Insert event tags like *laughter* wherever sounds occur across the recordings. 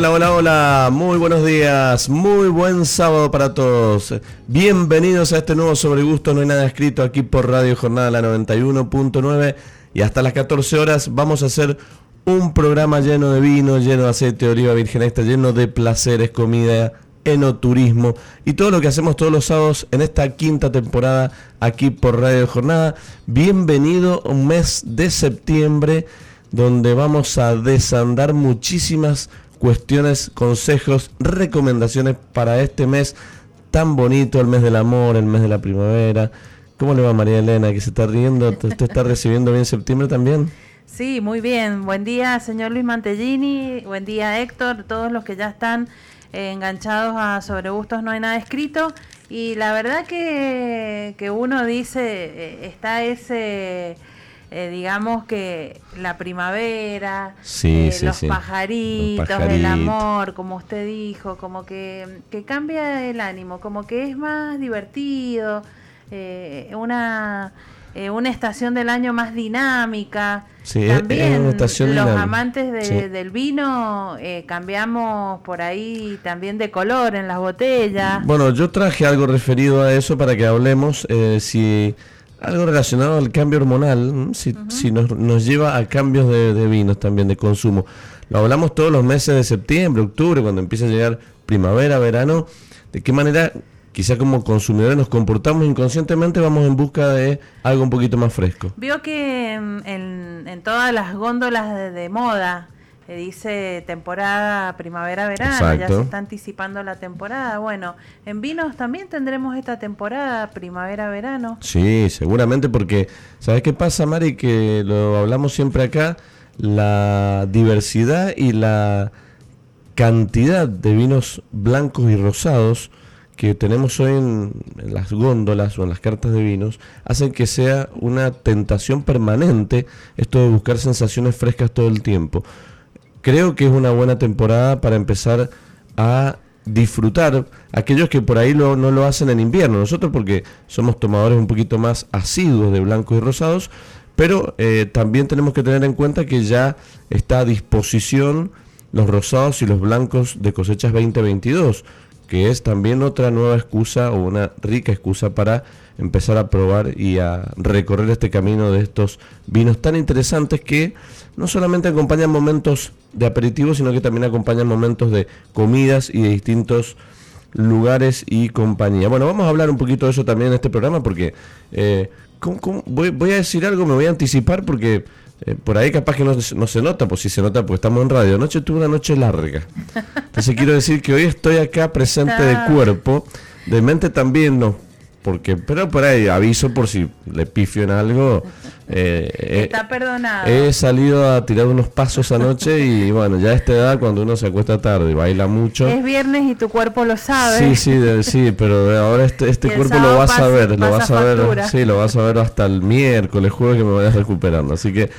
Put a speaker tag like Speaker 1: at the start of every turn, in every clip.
Speaker 1: Hola, hola, hola, muy buenos días, muy buen sábado para todos. Bienvenidos a este nuevo Sobre Gusto, no hay nada escrito aquí por Radio Jornada la 91.9 y hasta las 14 horas vamos a hacer un programa lleno de vino, lleno de aceite de oliva virgen extra, lleno de placeres, comida, enoturismo y todo lo que hacemos todos los sábados en esta quinta temporada aquí por Radio Jornada. Bienvenido un mes de septiembre donde vamos a desandar muchísimas cuestiones, consejos, recomendaciones para este mes tan bonito, el mes del amor, el mes de la primavera. ¿Cómo le va María Elena? Que se está riendo, ¿usted está recibiendo bien septiembre también?
Speaker 2: Sí, muy bien. Buen día, señor Luis Mantellini. Buen día, Héctor. Todos los que ya están enganchados a Sobre Gustos No hay nada escrito. Y la verdad que, que uno dice, eh, está ese eh, digamos que la primavera, eh, los, Pajaritos, el amor, como usted dijo, como que, que, cambia el ánimo, como que es más divertido, eh, una, una estación del año más dinámica. también los amantes del vino cambiamos por ahí también de color en las botellas.
Speaker 1: Bueno, yo traje algo referido a eso para que hablemos. si algo relacionado al cambio hormonal, si, nos, lleva a cambios de, vinos también, de consumo. Lo hablamos todos los meses de septiembre, octubre, cuando empieza a llegar primavera, verano, de qué manera quizá como consumidores nos comportamos inconscientemente, vamos en busca de algo un poquito más fresco.
Speaker 2: Vio que en, todas las góndolas de moda, dice temporada primavera-verano, ya se está anticipando la temporada. Bueno, en vinos también tendremos esta temporada primavera-verano.
Speaker 1: Sí, seguramente porque, ¿sabes qué pasa, Mari? Que lo hablamos siempre acá, la diversidad y la cantidad de vinos blancos y rosados que tenemos hoy en, en, las góndolas o en las cartas de vinos hacen que sea una tentación permanente esto de buscar sensaciones frescas todo el tiempo creo que es una buena temporada para empezar a disfrutar aquellos que por ahí no lo hacen en invierno. Nosotros porque somos tomadores un poquito más asiduos de blancos y rosados, pero eh, también tenemos que tener en cuenta que ya está a disposición los rosados y los blancos de cosechas 2022, que es también otra nueva excusa o una rica excusa para empezar a probar y a recorrer este camino de estos vinos tan interesantes que no solamente acompañan momentos de aperitivo, sino que también acompañan momentos de comidas y de distintos lugares y compañía. Bueno, vamos a hablar un poquito de eso también en este programa porque eh, Voy, a decir algo, me voy a anticipar porque eh, por ahí capaz que no, no, se nota, pues si se nota porque estamos en radio. Anoche tuve una noche larga. Entonces quiero decir que hoy estoy acá presente de cuerpo, de mente también no porque pero por ahí aviso por si le pifio en algo *laughs*
Speaker 2: eh, está perdonado.
Speaker 1: he salido a tirar unos pasos anoche y *laughs* bueno ya a esta edad cuando uno se acuesta tarde y baila mucho.
Speaker 2: Es viernes y tu cuerpo lo sabe.
Speaker 1: Sí sí sí pero ahora este este cuerpo lo vas a ver lo vas a ver sí lo vas a ver hasta el miércoles jueves que me vayas recuperando. Así que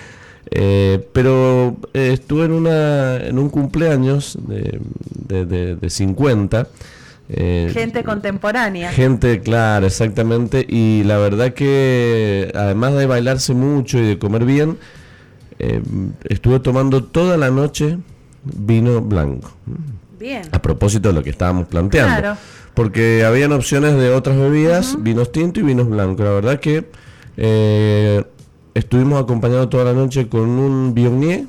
Speaker 1: eh, pero eh, estuve en una en un cumpleaños de, de, de, de 50
Speaker 2: eh, gente contemporánea.
Speaker 1: Gente, claro, exactamente. Y la verdad que además de bailarse mucho y de comer bien, eh, estuve tomando toda la noche vino blanco.
Speaker 2: Bien.
Speaker 1: A propósito de lo que estábamos planteando. Porque habían opciones de otras bebidas, vinos tintos y vinos blancos. La verdad que eh, estuvimos acompañados toda la noche con un Bionier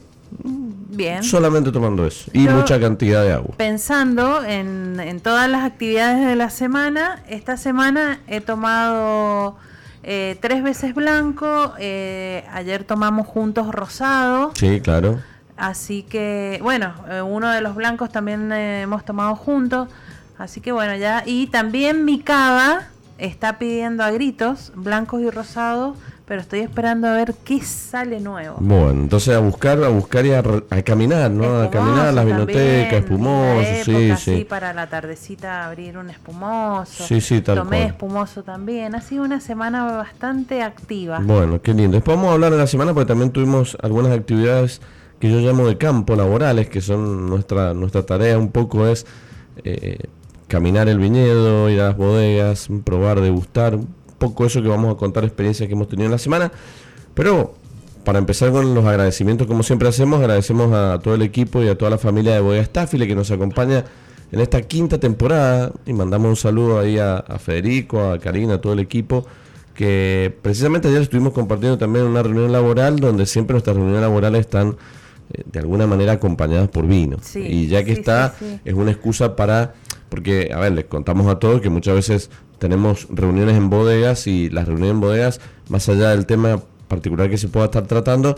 Speaker 2: Bien.
Speaker 1: Solamente tomando eso. Y mucha cantidad de agua.
Speaker 2: Pensando en, todas las actividades de la semana, esta semana he tomado eh, tres veces blanco, eh, ayer tomamos juntos rosado.
Speaker 1: Sí, claro.
Speaker 2: Así que, bueno, eh, uno de los blancos también hemos tomado juntos. Así que bueno, ya. Y también mi cava está pidiendo a gritos blancos y rosados, pero estoy esperando a ver qué sale nuevo.
Speaker 1: Bueno, entonces a buscar, a buscar y a, caminar, ¿no? a caminar a las vinotecas, espumosos, sí, sí.
Speaker 2: para la tardecita abrir un espumoso.
Speaker 1: Sí, sí, tal
Speaker 2: Tomé espumoso también. Ha sido una semana bastante activa.
Speaker 1: Bueno, qué lindo. Después vamos a hablar de la semana porque también tuvimos algunas actividades que yo llamo de campo laborales, que son nuestra, nuestra tarea un poco es eh, caminar el viñedo, ir a las bodegas, probar, degustar, poco eso que vamos a contar, experiencias que hemos tenido en la semana. Pero para empezar con los agradecimientos, como siempre hacemos, agradecemos a todo el equipo y a toda la familia de Bodega Staffile que nos acompaña en esta quinta temporada y mandamos un saludo ahí a, a Federico, a Karina, a todo el equipo que precisamente ayer estuvimos compartiendo también una reunión laboral donde siempre nuestras reuniones laborales están eh, de alguna manera acompañadas por vino. y ya que está, es una excusa para, porque, a ver, les contamos a todos que muchas veces tenemos reuniones en bodegas y las reuniones en bodegas, más allá del tema particular que se pueda estar tratando,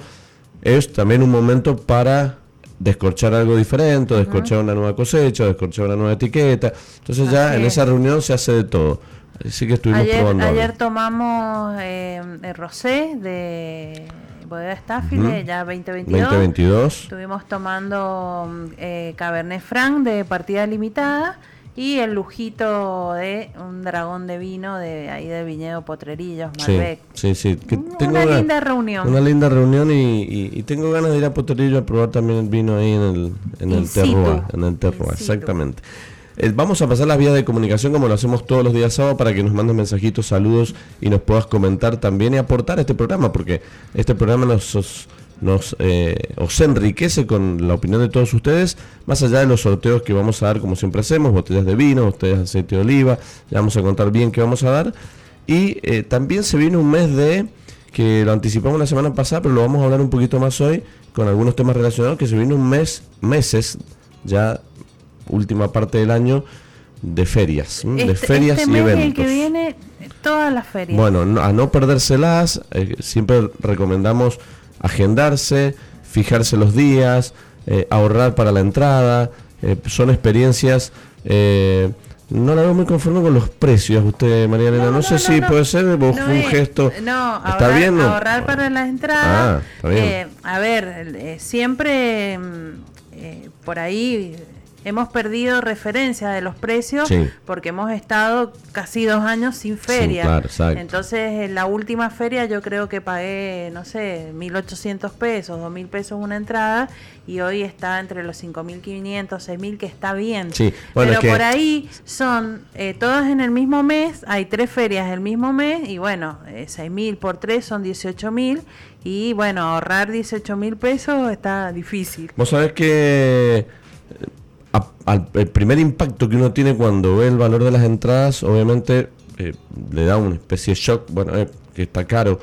Speaker 1: es también un momento para descorchar algo diferente, descorchar una nueva cosecha, descorchar una nueva etiqueta. Entonces ya en esa reunión se hace de todo. Así que estuvimos
Speaker 2: ayer,
Speaker 1: probando.
Speaker 2: Ayer tomamos eh, el rosé de Bodega Staffile, ya 2022.
Speaker 1: 2022.
Speaker 2: Estuvimos tomando eh, Cabernet Franc de partida limitada y el lujito de un dragón de vino de ahí de Viñedo Potrerillos,
Speaker 1: Malbec. Sí, sí,
Speaker 2: una linda reunión.
Speaker 1: Una linda reunión y, tengo ganas de ir a Potrerillos a probar también el vino ahí en el, en el terroir, en el terroir, exactamente. Eh, vamos a pasar las vías de comunicación como lo hacemos todos los días sábado para que nos mandes mensajitos, saludos y nos puedas comentar también y aportar a este programa, porque este programa nos, nos eh, os enriquece con la opinión de todos ustedes, más allá de los sorteos que vamos a dar como siempre hacemos, botellas de vino, botellas de aceite de oliva, ya vamos a contar bien qué vamos a dar. Y eh, también se viene un mes de, que lo anticipamos la semana pasada, pero lo vamos a hablar un poquito más hoy, con algunos temas relacionados, que se viene un mes, meses ya última parte del año de ferias, de
Speaker 2: este,
Speaker 1: ferias
Speaker 2: este
Speaker 1: y eventos.
Speaker 2: El que viene, todas las ferias.
Speaker 1: Bueno, a no perdérselas, eh, siempre recomendamos agendarse, fijarse los días, eh, ahorrar para la entrada, eh, son experiencias... no la veo muy conforme con los precios, usted, María Elena. No, sé si puede ser un gesto.
Speaker 2: No, ¿Está bien? Ahorrar para la entrada. Ah, a ver, siempre mm, por ahí hemos perdido referencia de los precios porque hemos estado casi dos años sin feria. Entonces, en la última feria yo creo que pagué, no sé, 1.800 pesos, 2.000 pesos una entrada y hoy está entre los 5.500, 6.000, que está bien. Pero por ahí son eh, todas en el mismo mes, hay tres ferias el mismo mes y bueno, eh, 6.000 por tres son 18.000 y bueno, ahorrar 18.000 pesos está difícil.
Speaker 1: Vos sabés que al, el primer impacto que uno tiene cuando ve el valor de las entradas, obviamente eh, le da una especie de shock, bueno, eh, que está caro.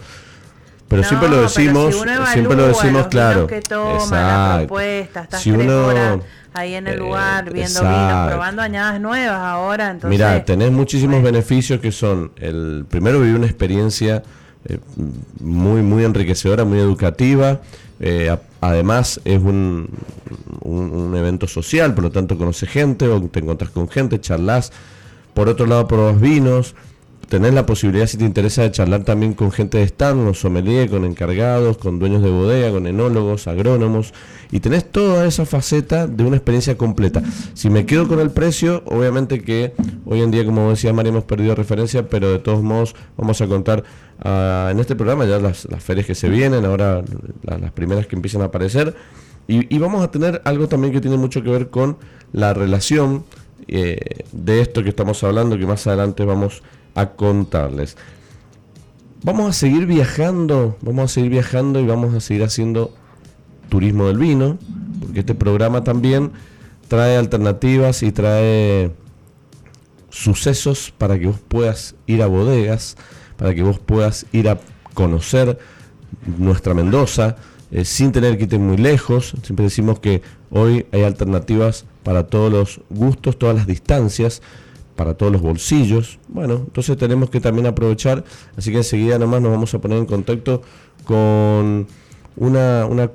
Speaker 1: Pero siempre lo decimos, siempre lo decimos claro.
Speaker 2: Que toma, propuesta, estás si uno, ahí en el lugar viendo vinos, probando añadas nuevas ahora. Entonces,
Speaker 1: Mira, tenés muchísimos beneficios que son, el primero vivir una experiencia eh, muy, muy enriquecedora, muy educativa. Eh, además es un, un, evento social, por lo tanto conoces gente o te encontrás con gente, charlas. Por otro lado, probas vinos, tenés la posibilidad, si te interesa, de charlar también con gente de stand, con sommelier, con encargados, con dueños de bodega, con enólogos, agrónomos, y tenés toda esa faceta de una experiencia completa. Si me quedo con el precio, obviamente que hoy en día, como decía María, hemos perdido referencia, pero de todos modos vamos a contar ah, en este programa ya las, ferias que se vienen, ahora las primeras que empiezan a aparecer, y, vamos a tener algo también que tiene mucho que ver con la relación eh, de esto que estamos hablando, que más adelante vamos a contarles. Vamos a seguir viajando, vamos a seguir viajando y vamos a seguir haciendo turismo del vino, porque este programa también trae alternativas y trae sucesos para que vos puedas ir a bodegas, para que vos puedas ir a conocer nuestra Mendoza, eh, sin tener que ir muy lejos. Siempre decimos que hoy hay alternativas para todos los gustos, todas las distancias para todos los bolsillos. Bueno, entonces tenemos que también aprovechar, así que enseguida nomás nos vamos a poner en contacto con una, una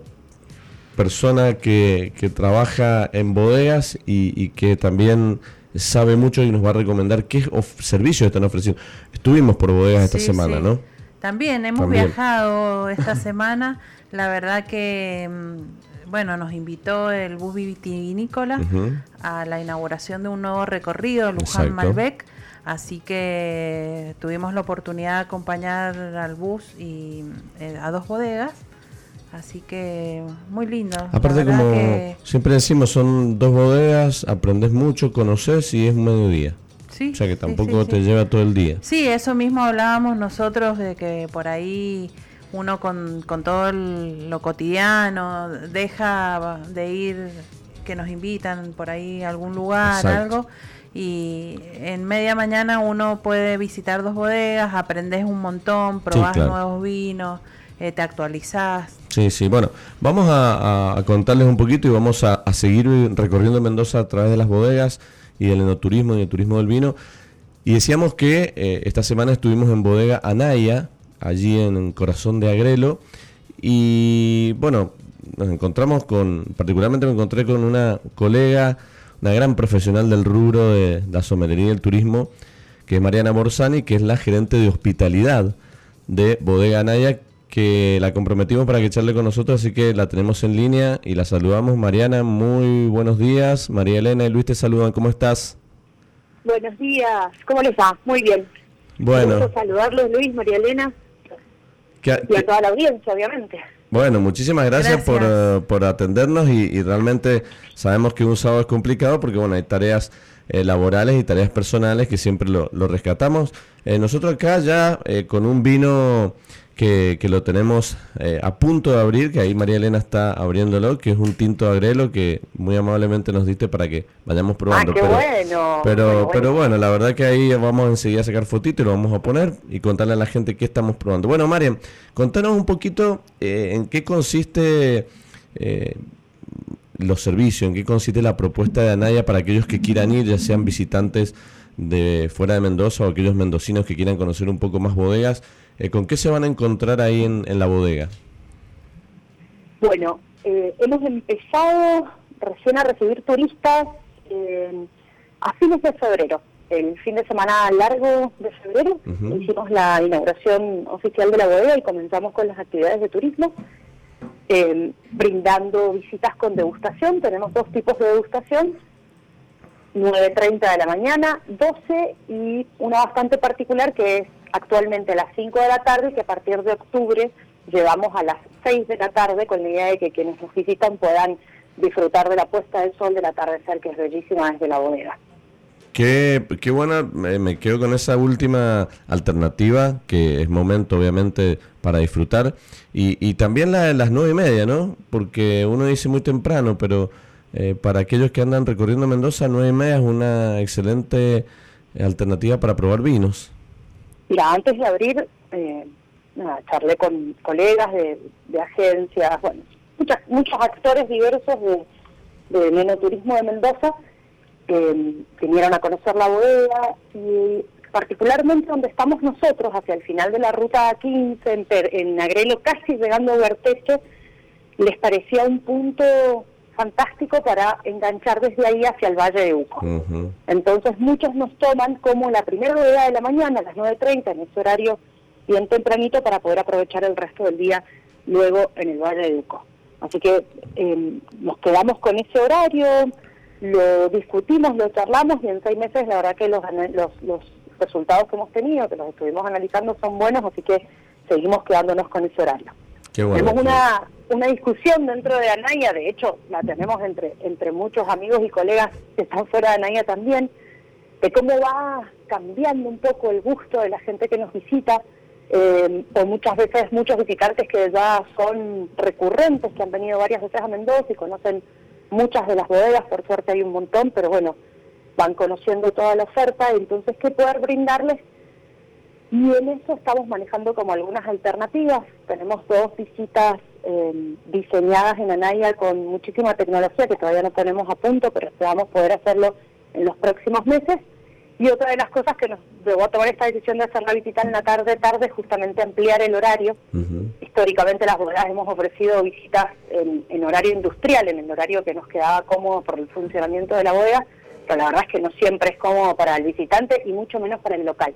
Speaker 1: persona que, que, trabaja en bodegas y, que también sabe mucho y nos va a recomendar qué servicios están ofreciendo. Estuvimos por bodegas esta semana, ¿no?
Speaker 2: También hemos viajado esta semana. La verdad que, mm, bueno, nos invitó el bus vitivinícola a la inauguración de un nuevo recorrido, Luján Malbec. Así que tuvimos la oportunidad de acompañar al bus y eh, a dos bodegas. Así que muy lindo.
Speaker 1: Aparte como siempre decimos, son dos bodegas, aprendes mucho, conoces y es un mediodía. Sí, o sea que tampoco te lleva todo el día.
Speaker 2: Sí, eso mismo hablábamos nosotros de que por ahí uno con, con todo lo cotidiano deja de ir, que nos invitan por ahí a algún lugar, algo, y en media mañana uno puede visitar dos bodegas, aprendes un montón, probás nuevos vinos, eh, te actualizás.
Speaker 1: Sí, sí, bueno, vamos a, contarles un poquito y vamos a, seguir recorriendo Mendoza a través de las bodegas y del enoturismo y del turismo del vino. Y decíamos que eh, esta semana estuvimos en bodega Anaya, allí en corazón de Agrelo, y bueno, nos encontramos con, particularmente me encontré con una colega, una gran profesional del rubro de la somelería y el turismo, que es Mariana Borsani, que es la gerente de hospitalidad de Bodega Anaya, que la comprometimos para que charle con nosotros, así que la tenemos en línea y la saludamos. Mariana, muy buenos días. María Elena y Luis te saludan, ¿cómo estás?
Speaker 3: Buenos días, ¿cómo les va? Muy bien.
Speaker 1: Bueno.
Speaker 3: saludarlos, Luis, María Elena. Y a toda la audiencia, obviamente.
Speaker 1: Bueno, muchísimas gracias, Por, eh, por, atendernos y, realmente sabemos que un sábado es complicado porque bueno hay tareas eh, laborales y tareas personales que siempre lo, rescatamos. Eh, nosotros acá ya con un vino que, lo tenemos eh, a punto de abrir, que ahí María Elena está abriéndolo, que es un tinto agrelo que muy amablemente nos diste para que vayamos probando.
Speaker 3: Ah, qué
Speaker 1: pero,
Speaker 3: bueno.
Speaker 1: Pero, pero bueno, la verdad que ahí vamos enseguida a sacar fotito y lo vamos a poner y contarle a la gente qué estamos probando. Bueno, María, contanos un poquito eh, en qué consiste eh, los servicios, en qué consiste la propuesta de Anaya para aquellos que quieran ir, ya sean visitantes de fuera de Mendoza o aquellos mendocinos que quieran conocer un poco más bodegas. Eh, ¿Con qué se van a encontrar ahí en, la bodega?
Speaker 3: Bueno, eh, hemos empezado recién a recibir turistas eh, a fines de febrero. El fin de semana largo de febrero hicimos la inauguración oficial de la bodega y comenzamos con las actividades de turismo, brindando visitas con degustación. Tenemos dos tipos de degustación, 9.30 de la mañana, 12 y una bastante particular que es actualmente a las 5 de la tarde y que a partir de octubre llevamos a las 6 de la tarde con la idea de que quienes nos visitan puedan disfrutar de la puesta del sol del atardecer que es bellísima desde la bodega.
Speaker 1: Qué, qué buena, me, quedo con esa última alternativa, que es momento obviamente para disfrutar, y, y también la de las nueve y media, ¿no? Porque uno dice muy temprano, pero eh, para aquellos que andan recorriendo Mendoza, nueve y media es una excelente alternativa para probar vinos.
Speaker 3: Mira, antes de abrir, eh, charlé con colegas de, agencias, bueno, muchos actores diversos de, de menoturismo de Mendoza que vinieron a conocer la bodega y particularmente donde estamos nosotros, hacia el final de la ruta 15, en, en Agrelo, casi llegando a Verteche, les parecía un punto fantástico para enganchar desde ahí hacia el Valle de Uco. Entonces muchos nos toman como la primera hora de la mañana, a las 9.30, en ese horario bien tempranito, para poder aprovechar el resto del día luego en el Valle de Uco. Así que em, nos quedamos con ese horario, lo discutimos, lo charlamos y en seis meses la verdad que los, los, los resultados que hemos tenido, que los estuvimos analizando, son buenos, así que seguimos quedándonos con ese horario. Tenemos una, una discusión dentro de Anaya, de hecho la tenemos entre, entre muchos amigos y colegas que están fuera de Anaya también, de cómo va cambiando un poco el gusto de la gente que nos visita, eh, o muchas veces muchos visitantes que ya son recurrentes, que han venido varias veces a Mendoza y conocen muchas de las bodegas, por suerte hay un montón, pero bueno, van conociendo toda la oferta, entonces qué poder brindarles y en eso estamos manejando como algunas alternativas. Tenemos dos visitas eh, diseñadas en Anaya con muchísima tecnología que todavía no tenemos a punto, pero esperamos poder hacerlo en los próximos meses. Y otra de las cosas que nos llevó a tomar esta decisión de hacer la visita en la tarde, tarde, es justamente ampliar el horario. Históricamente las bodegas hemos ofrecido visitas en, en, horario industrial, en el horario que nos quedaba cómodo por el funcionamiento de la bodega, pero la verdad es que no siempre es cómodo para el visitante y mucho menos para el local.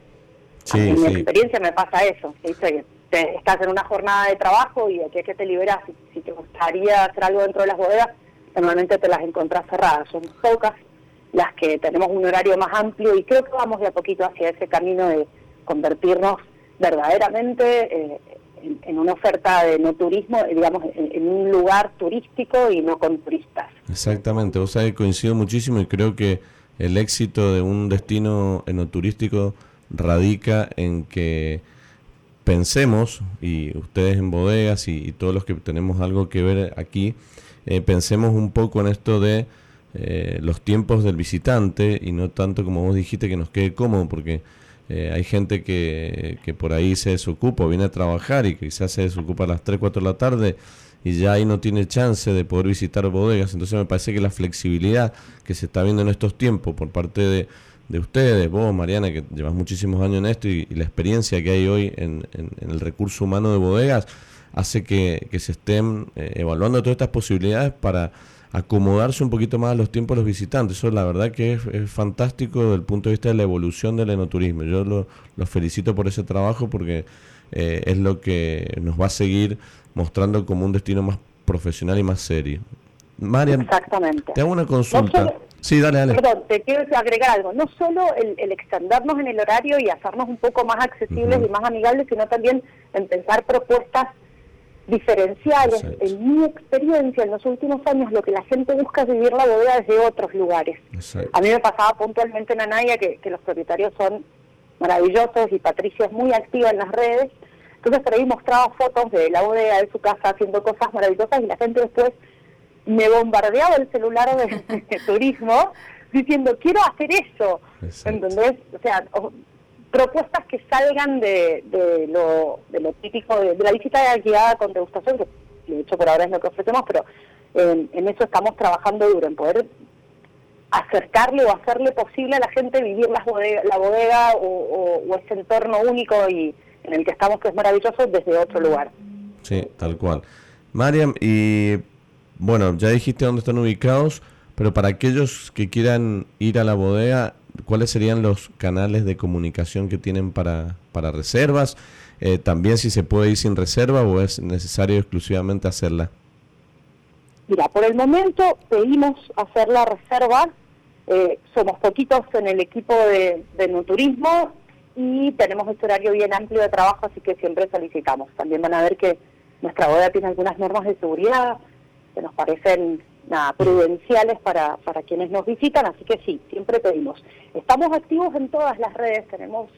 Speaker 3: En mi experiencia me pasa eso, estás en una jornada de trabajo y aquí es que te liberas, si, te gustaría hacer algo dentro de las bodegas, normalmente te las encontrás cerradas, son pocas las que tenemos un horario más amplio y creo que vamos de a poquito hacia ese camino de convertirnos verdaderamente eh, en, una oferta de no turismo, eh, digamos, en, un lugar turístico y no con turistas.
Speaker 1: Exactamente, o sea, coincido muchísimo y creo que el éxito de un destino enoturístico radica en que pensemos, y ustedes en bodegas y, todos los que tenemos algo que ver aquí, eh, pensemos un poco en esto de eh, los tiempos del visitante y no tanto como vos dijiste que nos quede cómodo, porque eh, hay gente que, que, por ahí se desocupa, viene a trabajar y quizás se desocupa a las 3, 4 de la tarde y ya ahí no tiene chance de poder visitar bodegas. Entonces me parece que la flexibilidad que se está viendo en estos tiempos por parte de, de ustedes, vos, Mariana, que llevas muchísimos años en esto y, la experiencia que hay hoy en, en, el recurso humano de bodegas, hace que, que se estén eh, evaluando todas estas posibilidades para acomodarse un poquito más a los tiempos de los visitantes. Eso la verdad que es, fantástico desde el punto de vista de la evolución del enoturismo. Yo los lo felicito por ese trabajo porque eh, es lo que nos va a seguir mostrando como un destino más profesional y más serio.
Speaker 3: Marian, Exactamente.
Speaker 1: te hago una consulta. Sí, dale, dale.
Speaker 3: Perdón, te quiero agregar algo. No solo el, extendernos en el horario y hacernos un poco más accesibles y más amigables, sino también en pensar propuestas diferenciales. En mi experiencia, en los últimos años, lo que la gente busca es vivir la bodega desde otros lugares. A mí me pasaba puntualmente en Anaya que, los propietarios son maravillosos y Patricia es muy activa en las redes. Entonces por ahí mostraba fotos de la bodega, de su casa, haciendo cosas maravillosas y la gente después me bombardeaba el celular de, *laughs* turismo diciendo, quiero hacer eso. ¿Entendés? O sea, propuestas que salgan de, de, lo, de lo típico de, la visita guiada con degustación, que de hecho por ahora es lo que ofrecemos, pero en, eso estamos trabajando duro, en poder acercarle o hacerle posible a la gente vivir la bodega, la bodega o, ese entorno único y en el que estamos, que es maravilloso, desde otro lugar.
Speaker 1: Sí, tal cual. Mariam, y bueno, ya dijiste dónde están ubicados, pero para aquellos que quieran ir a la bodega, ¿cuáles serían los canales de comunicación que tienen para, para reservas? Eh, también si se puede ir sin reserva o es necesario exclusivamente hacerla.
Speaker 3: Mira, por el momento pedimos hacer la reserva. Eh, somos poquitos en el equipo de, de no turismo y tenemos este horario bien amplio de trabajo, así que siempre solicitamos. También van a ver que nuestra boda tiene algunas normas de seguridad que nos parecen nada, prudenciales para, para quienes nos visitan, así que sí, siempre pedimos. Estamos activos en todas las redes, tenemos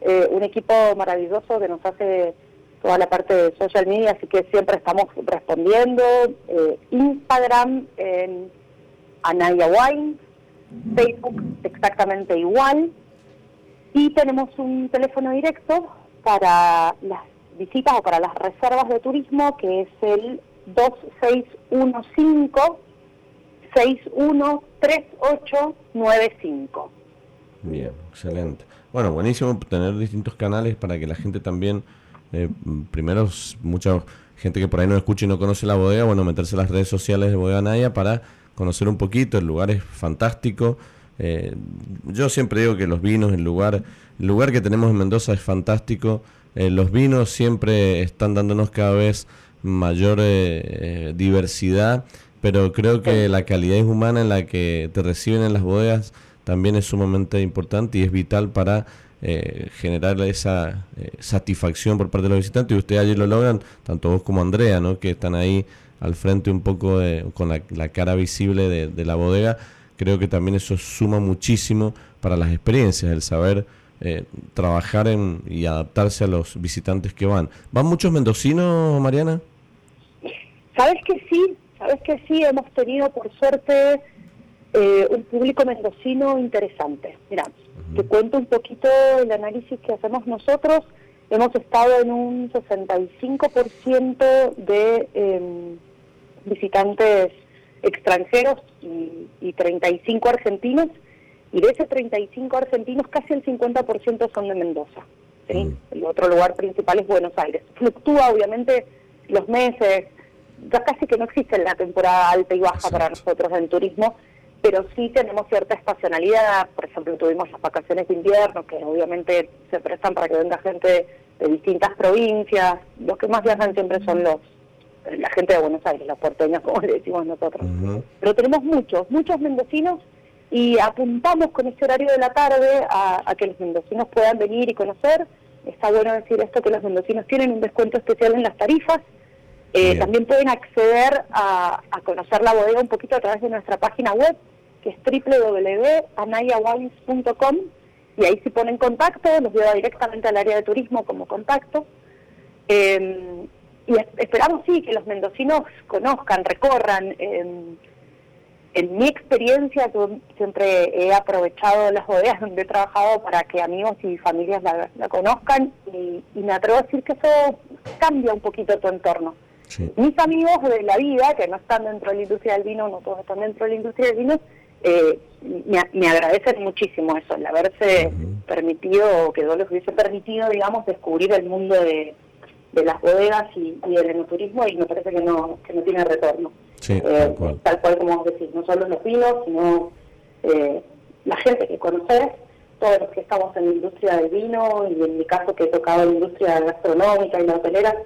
Speaker 3: eh, un equipo maravilloso que nos hace toda la parte de social media, así que siempre estamos respondiendo. Eh, Instagram en Anaya Wine, Facebook exactamente igual. Y tenemos un teléfono directo para las visitas o para las reservas de turismo que es el 2615 613895.
Speaker 1: Bien, excelente. Bueno, buenísimo tener distintos canales para que la gente también, eh, primero, mucha gente que por ahí no escucha y no conoce la bodega, bueno, meterse en las redes sociales de Bodega Naya para conocer un poquito, el lugar es fantástico. Eh, yo siempre digo que los vinos, el lugar, el lugar que tenemos en Mendoza es fantástico. Eh, los vinos siempre están dándonos cada vez mayor diversidad pero creo que la calidad humana en la que te reciben en las bodegas también es sumamente importante y es vital para eh, generar esa eh, satisfacción por parte de los visitantes y ustedes allí lo logran, tanto vos como Andrea, ¿no? que están ahí al frente un poco con la, cara visible de, la bodega, creo que también eso suma muchísimo para las experiencias, el saber eh, trabajar en, y adaptarse a los visitantes que van. ¿Van muchos mendocinos, Mariana?
Speaker 3: Sabes que sí, Sabes que sí, hemos tenido por suerte eh, un público mendocino interesante. Mira, te cuento un poquito el análisis que hacemos nosotros. Hemos estado en un 65% de em, visitantes extranjeros y, y 35 argentinos. Y de esos 35 argentinos, casi el 50% son de Mendoza. El otro lugar principal es Buenos Aires. Fluctúa, obviamente, los meses, ya casi que no existe la temporada alta y baja para nosotros en turismo, pero sí tenemos cierta estacionalidad, por ejemplo tuvimos las vacaciones de invierno que obviamente se prestan para que venga gente de distintas provincias, los que más viajan siempre son los la gente de Buenos Aires, los porteños *laughs* como le decimos nosotros, pero tenemos muchos, muchos mendocinos y apuntamos con este horario de la tarde a, que los mendocinos puedan venir y conocer, está bueno decir esto que los mendocinos tienen un descuento especial en las tarifas, eh, también pueden acceder a, a conocer la bodega un poquito a través de nuestra página web, que es www.anayawines.com y ahí si ponen contacto, los lleva directamente al área de turismo como contacto. Eh, y esperamos sí que los mendocinos conozcan, recorran. en mi experiencia, yo siempre he aprovechado las bodegas donde he trabajado para que amigos y familias la, conozcan y, me atrevo a decir que eso cambia un poquito tu entorno. Mis amigos de la vida, que no están dentro de la industria del vino, no todos están dentro de la industria del vino, eh, me, agradecen muchísimo eso, el haberse permitido, o que yo les hubiese permitido, digamos, descubrir el mundo de, las bodegas y, del enoturismo y me parece que no, que no tiene retorno. Eh, tal, cual. como decís, no solo los vinos, sino eh, la gente que conoces, todos los que estamos en la industria del vino y en mi caso que he tocado la industria gastronómica y la hotelera,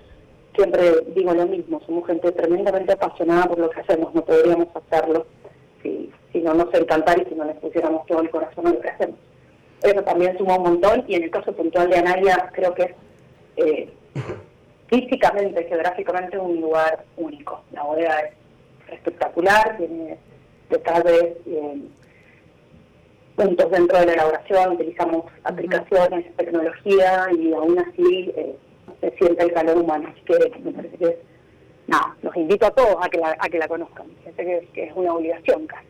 Speaker 3: siempre digo lo mismo, somos gente tremendamente apasionada por lo que hacemos, no podríamos hacerlo si, si no nos encantara y si no les pusiéramos todo el corazón a lo que hacemos. Eso también suma un montón y en el caso puntual de Anaya creo que es eh, físicamente, geográficamente un lugar único. La bodega es espectacular, tiene detalles, eh, puntos dentro de la elaboración, utilizamos aplicaciones, tecnología y aún así eh, se siente el calor humano. Así que me parece que los invito a todos a que la, a que la conozcan. que, es una obligación casi.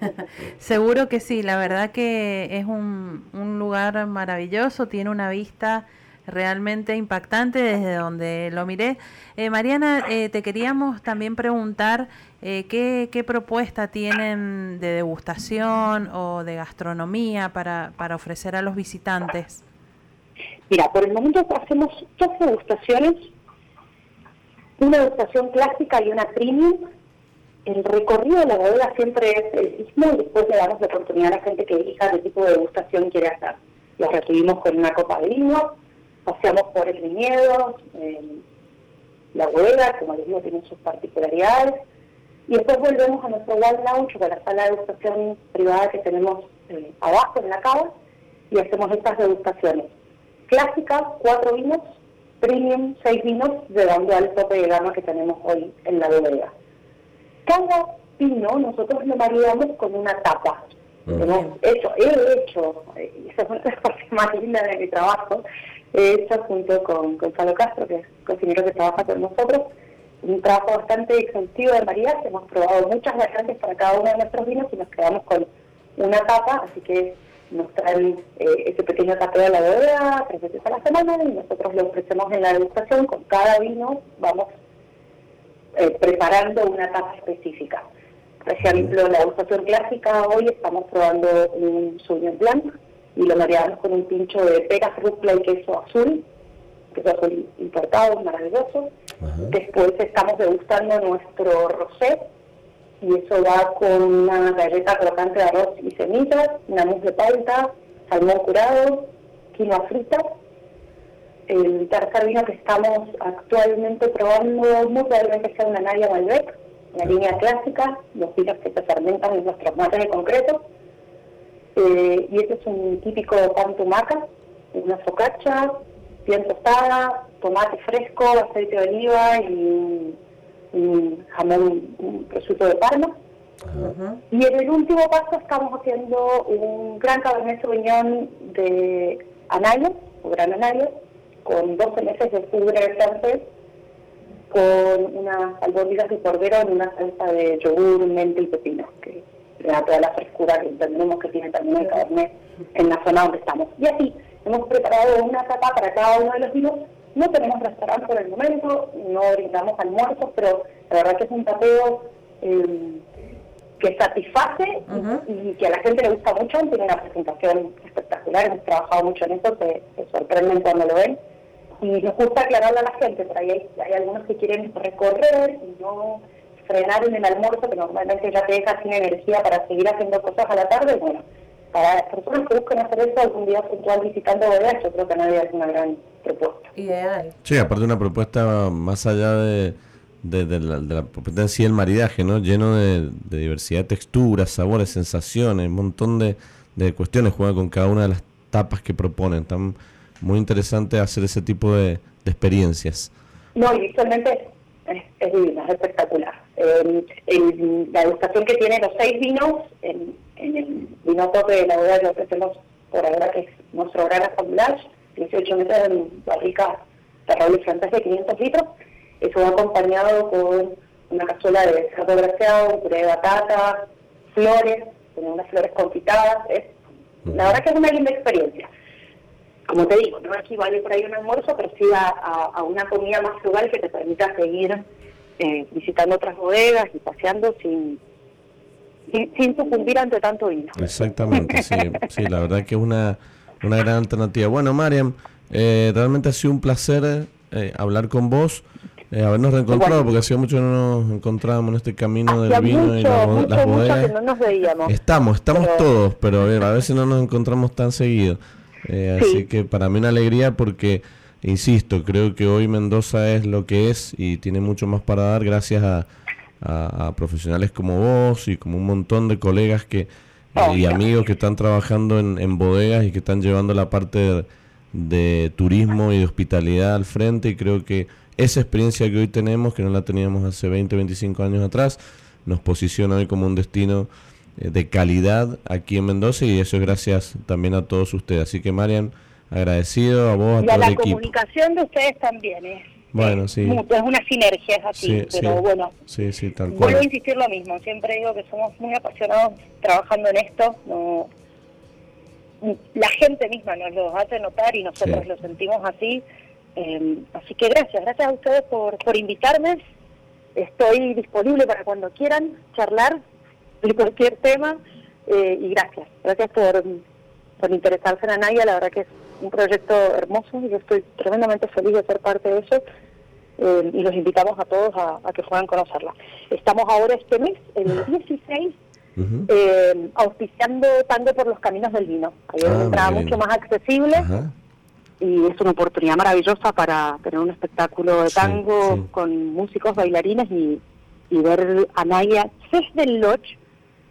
Speaker 3: *laughs*
Speaker 2: Seguro que sí, la verdad que es un, un lugar maravilloso, tiene una vista realmente impactante desde donde lo miré. Eh, Mariana, eh, te queríamos también preguntar eh, ¿qué, qué, propuesta tienen de degustación o de gastronomía para, para ofrecer a los visitantes.
Speaker 3: Mira, por el momento hacemos dos degustaciones, una degustación clásica y una premium. El recorrido de la bodega siempre es el mismo y después le damos la oportunidad a la gente que elija qué tipo de degustación quiere hacer. Los recibimos con una copa de vino, paseamos por el viñedo, la bodega, como les digo, tiene sus particularidades, y después volvemos a nuestro wine lounge, a la sala de degustación privada que tenemos eh, abajo en la cava, y hacemos estas degustaciones clásicas, cuatro vinos, premium, seis vinos, llegando al tope de gama que tenemos hoy en la bodega. Cada vino nosotros lo maridamos con una tapa. Hemos hecho, he hecho, esa es una de las cosas más lindas de mi trabajo, he hecho junto con Gonzalo Castro, que es cocinero que trabaja con nosotros, un trabajo bastante exhaustivo de maridaje. Hemos probado muchas variantes para cada uno de nuestros vinos y nos quedamos con una tapa, así que nos traen eh, ese pequeño tapeo de la bodega tres veces a la semana y nosotros lo ofrecemos en la degustación. Con cada vino vamos eh, preparando una tapa específica. Por ejemplo, la degustación clásica hoy estamos probando un Sauvignon Blanc y lo mareamos con un pincho de peras, rúcula y queso azul, queso azul importado, maravilloso. Después estamos degustando nuestro rosé y eso va con una galleta crocante de arroz y semillas, una mousse de palta, salmón curado, quinoa frita. El tercer vino que estamos actualmente probando muy probablemente sea una Nadia Malbec, una línea clásica, los vinos que se fermentan en nuestros mates de concreto. Eh, y este es un típico pan tumaca, una focaccia, bien tostada, tomate fresco, aceite de oliva y un jamón, un prosciutto de Parma. Y en el último paso estamos haciendo un gran cabernet sauvignon de Anaya, o gran Anaya, con 12 meses de de francés, con unas albóndigas de cordero en una salsa de yogur, mente y pepino, que le da toda la frescura que entendemos que tiene también el cabernet en la zona donde estamos. Y así, hemos preparado una capa para cada uno de los vinos no tenemos restaurante por el momento, no brindamos almuerzos, pero la verdad que es un tapeo eh, que satisface y, que a la gente le gusta mucho. Tiene una presentación espectacular, hemos trabajado mucho en eso, se, sorprenden cuando lo ven. Y nos gusta aclararle a la gente, pero ahí hay, algunos que quieren recorrer y no frenar en el almuerzo, que normalmente ya te deja sin energía para seguir haciendo cosas a la tarde, bueno, para las personas que buscan hacer eso algún día puntual visitando bodegas, yo creo que nadie es una gran propuesta.
Speaker 2: Ideal.
Speaker 1: Sí, aparte una propuesta más allá de, de, de la, de la propuesta en sí, el maridaje, ¿no? Lleno de, de diversidad de texturas, sabores, sensaciones, un montón de, de cuestiones juega con cada una de las tapas que proponen. Tan muy interesante hacer ese tipo de, de experiencias.
Speaker 3: No, y visualmente es, es divino, es espectacular. Eh, el- la degustación que tiene los seis vinos, en, en el vino tope de la bodega que ofrecemos por ahora, que es nuestro gran assemblage, 18 metros en barrica de roble francés de 500 litros. Eso va acompañado con una cazuela de cerdo graseado, un puré de batata, flores, con unas flores confitadas. Es, la verdad que es una linda experiencia como te digo, no equivale por ahí a un almuerzo, pero sí a, a- a una comida más frugal que te permita seguir eh, visitando otras bodegas y paseando sin, sin, sin sucumbir ante tanto vino.
Speaker 1: Exactamente, sí, *laughs* sí, la verdad que es una, una gran alternativa. Bueno, Mariam, eh, realmente ha sido un placer eh, hablar con vos, eh, habernos reencontrado,
Speaker 3: Igual.
Speaker 1: porque hacía mucho que no nos encontrábamos en este camino del vino y la
Speaker 3: mucho,
Speaker 1: bo-
Speaker 3: mucho,
Speaker 1: las
Speaker 3: mucho que
Speaker 1: bodegas.
Speaker 3: no nos veíamos.
Speaker 1: Estamos, estamos
Speaker 3: Pero-
Speaker 1: todos, pero a ver, a veces no nos encontramos tan seguido. Eh,
Speaker 3: Sí.
Speaker 1: Así que para mí una alegría porque, insisto, creo que hoy Mendoza es lo que es y tiene mucho más para dar gracias a, a- a profesionales como vos y como un montón de colegas que eh, y amigos que están trabajando en, en bodegas y que están llevando la parte de, de turismo y de hospitalidad al frente y creo que esa experiencia que hoy tenemos, que no la teníamos hace 20, 25 años atrás, nos posiciona hoy como un destino de calidad aquí en Mendoza y eso es gracias también a todos ustedes. Así que Marian, agradecido a vos, a
Speaker 3: Y a
Speaker 1: todo
Speaker 3: la
Speaker 1: el equipo.
Speaker 3: comunicación de ustedes también es,
Speaker 1: Bueno, sí.
Speaker 3: es una sinergia, es así,
Speaker 1: Sí,
Speaker 3: pero
Speaker 1: sí.
Speaker 3: bueno,
Speaker 1: Sí, sí, tal
Speaker 3: Vuelvo a insistir lo mismo, siempre digo que somos muy apasionados trabajando en esto, no la gente misma nos lo hace notar y nosotros
Speaker 1: Sí.
Speaker 3: lo sentimos así, eh, así que gracias, gracias a ustedes por, por invitarme, estoy disponible para cuando quieran charlar de cualquier tema eh, y gracias, gracias por, por interesarse en Anaya, la verdad que es un proyecto hermoso y yo estoy tremendamente feliz de ser parte de eso eh, y los invitamos a todos a, a que puedan conocerla. Estamos ahora este mes, el 16,
Speaker 1: Ujú.
Speaker 3: eh, auspiciando Tango por los Caminos del Vino. Hay
Speaker 1: Ah,
Speaker 3: una entrada
Speaker 1: muy
Speaker 3: mucho más accesible
Speaker 1: Ajá.
Speaker 3: y es una oportunidad maravillosa para tener un espectáculo de
Speaker 1: Sí,
Speaker 3: tango
Speaker 1: sí.
Speaker 3: con músicos, bailarines y, y ver a Naya desde el lodge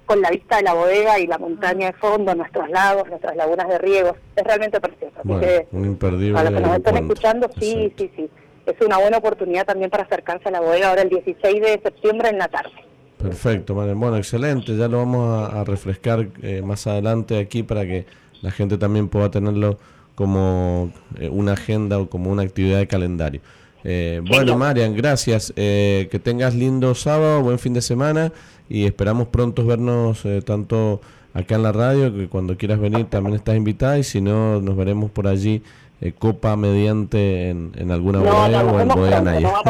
Speaker 3: con la vista de la bodega y la montaña de fondo, nuestros lagos, nuestras lagunas de riegos. Es realmente precioso. Así
Speaker 1: Bueno,
Speaker 3: que
Speaker 1: un imperdible
Speaker 3: para los que nos están escuchando, sí,
Speaker 1: Exacto.
Speaker 3: sí, sí. Es una buena oportunidad también para acercarse a la bodega ahora el 16 de septiembre en la tarde.
Speaker 1: Perfecto, Marian. Bueno, excelente. Ya lo vamos a, a refrescar eh, más adelante aquí para que la gente también pueda tenerlo como eh, una agenda o como una actividad de calendario. Eh, bueno. Marian, gracias. Eh, que tengas lindo sábado, buen fin de semana y esperamos pronto vernos eh, tanto acá en la radio, que cuando quieras venir también estás invitada y si no, nos veremos por allí eh, copa mediante en, en alguna
Speaker 3: No,
Speaker 1: bodega o en bodega Naya. *laughs*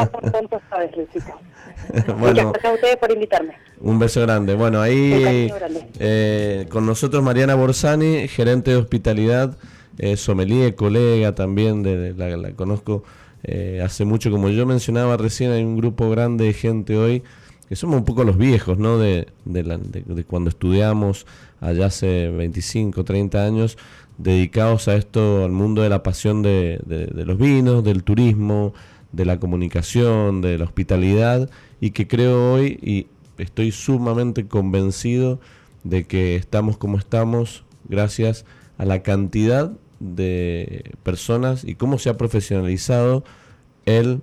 Speaker 1: *laughs*
Speaker 3: Muchas
Speaker 1: bueno,
Speaker 3: gracias a ustedes por invitarme.
Speaker 1: un beso grande. Bueno, ahí
Speaker 3: grande.
Speaker 1: eh, con nosotros Mariana Borsani, gerente de hospitalidad, eh, sommelier, colega también, de, de la, la conozco eh, hace mucho. Como yo mencionaba recién, hay un grupo grande de gente hoy que somos un poco los viejos, ¿no? De, cuando estudiamos allá hace 25, 30 años, dedicados a esto, al mundo de la pasión de, de- de los vinos, del turismo, de la comunicación, de la hospitalidad, y que creo hoy, y estoy sumamente convencido de que estamos como estamos gracias a la cantidad de personas y cómo se ha profesionalizado el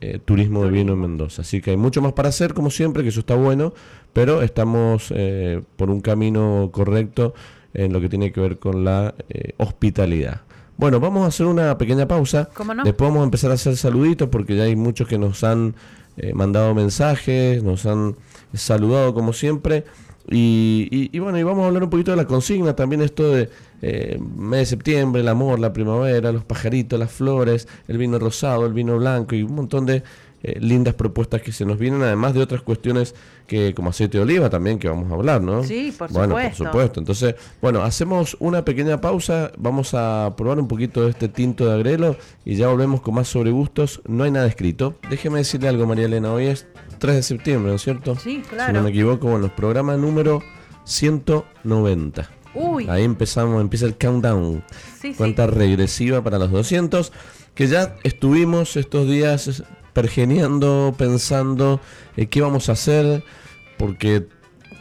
Speaker 1: eh, turismo de vino en Mendoza. Así que hay mucho más para hacer, como siempre, que eso está bueno, pero estamos eh, por un camino correcto en lo que tiene que ver con la eh, hospitalidad. Bueno, vamos a hacer una pequeña pausa.
Speaker 2: ¿Cómo no?
Speaker 1: Después vamos a empezar a hacer saluditos porque ya hay muchos que nos han eh, mandado mensajes, nos han saludado como siempre. Y, y- y bueno, y vamos a hablar un poquito de la consigna, también esto de eh, mes de septiembre, el amor, la primavera, los pajaritos, las flores, el vino rosado, el vino blanco y un montón de eh, lindas propuestas que se nos vienen, además de otras cuestiones que como aceite de oliva también que vamos a hablar, ¿no?
Speaker 2: Sí, por
Speaker 1: bueno,
Speaker 2: supuesto.
Speaker 1: por supuesto. Entonces, bueno, hacemos una pequeña pausa, vamos a probar un poquito de este tinto de agrelo y ya volvemos con más sobre gustos. No hay nada escrito. Déjeme decirle algo, María Elena, hoy es 3 de septiembre, ¿no es cierto?
Speaker 2: Sí,
Speaker 1: Si no
Speaker 2: claro.
Speaker 1: me equivoco, bueno, programa número 190.
Speaker 2: Uy,
Speaker 1: Ahí empezamos, empieza el countdown.
Speaker 2: sí, sí.
Speaker 1: Cuenta regresiva para los 200. Que ya estuvimos estos días pergeneando, pensando eh, qué vamos a hacer. Porque,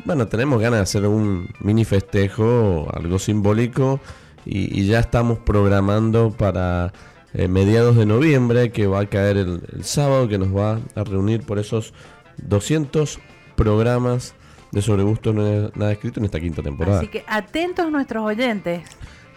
Speaker 1: bueno, tenemos ganas de hacer un mini festejo, algo simbólico. Y, y ya estamos programando para eh, mediados de noviembre, que va a caer el, el sábado, que nos va a reunir por esos 200 programas de Sobre Gustos No hay Nada Escrito en esta quinta temporada.
Speaker 2: Así que atentos nuestros oyentes.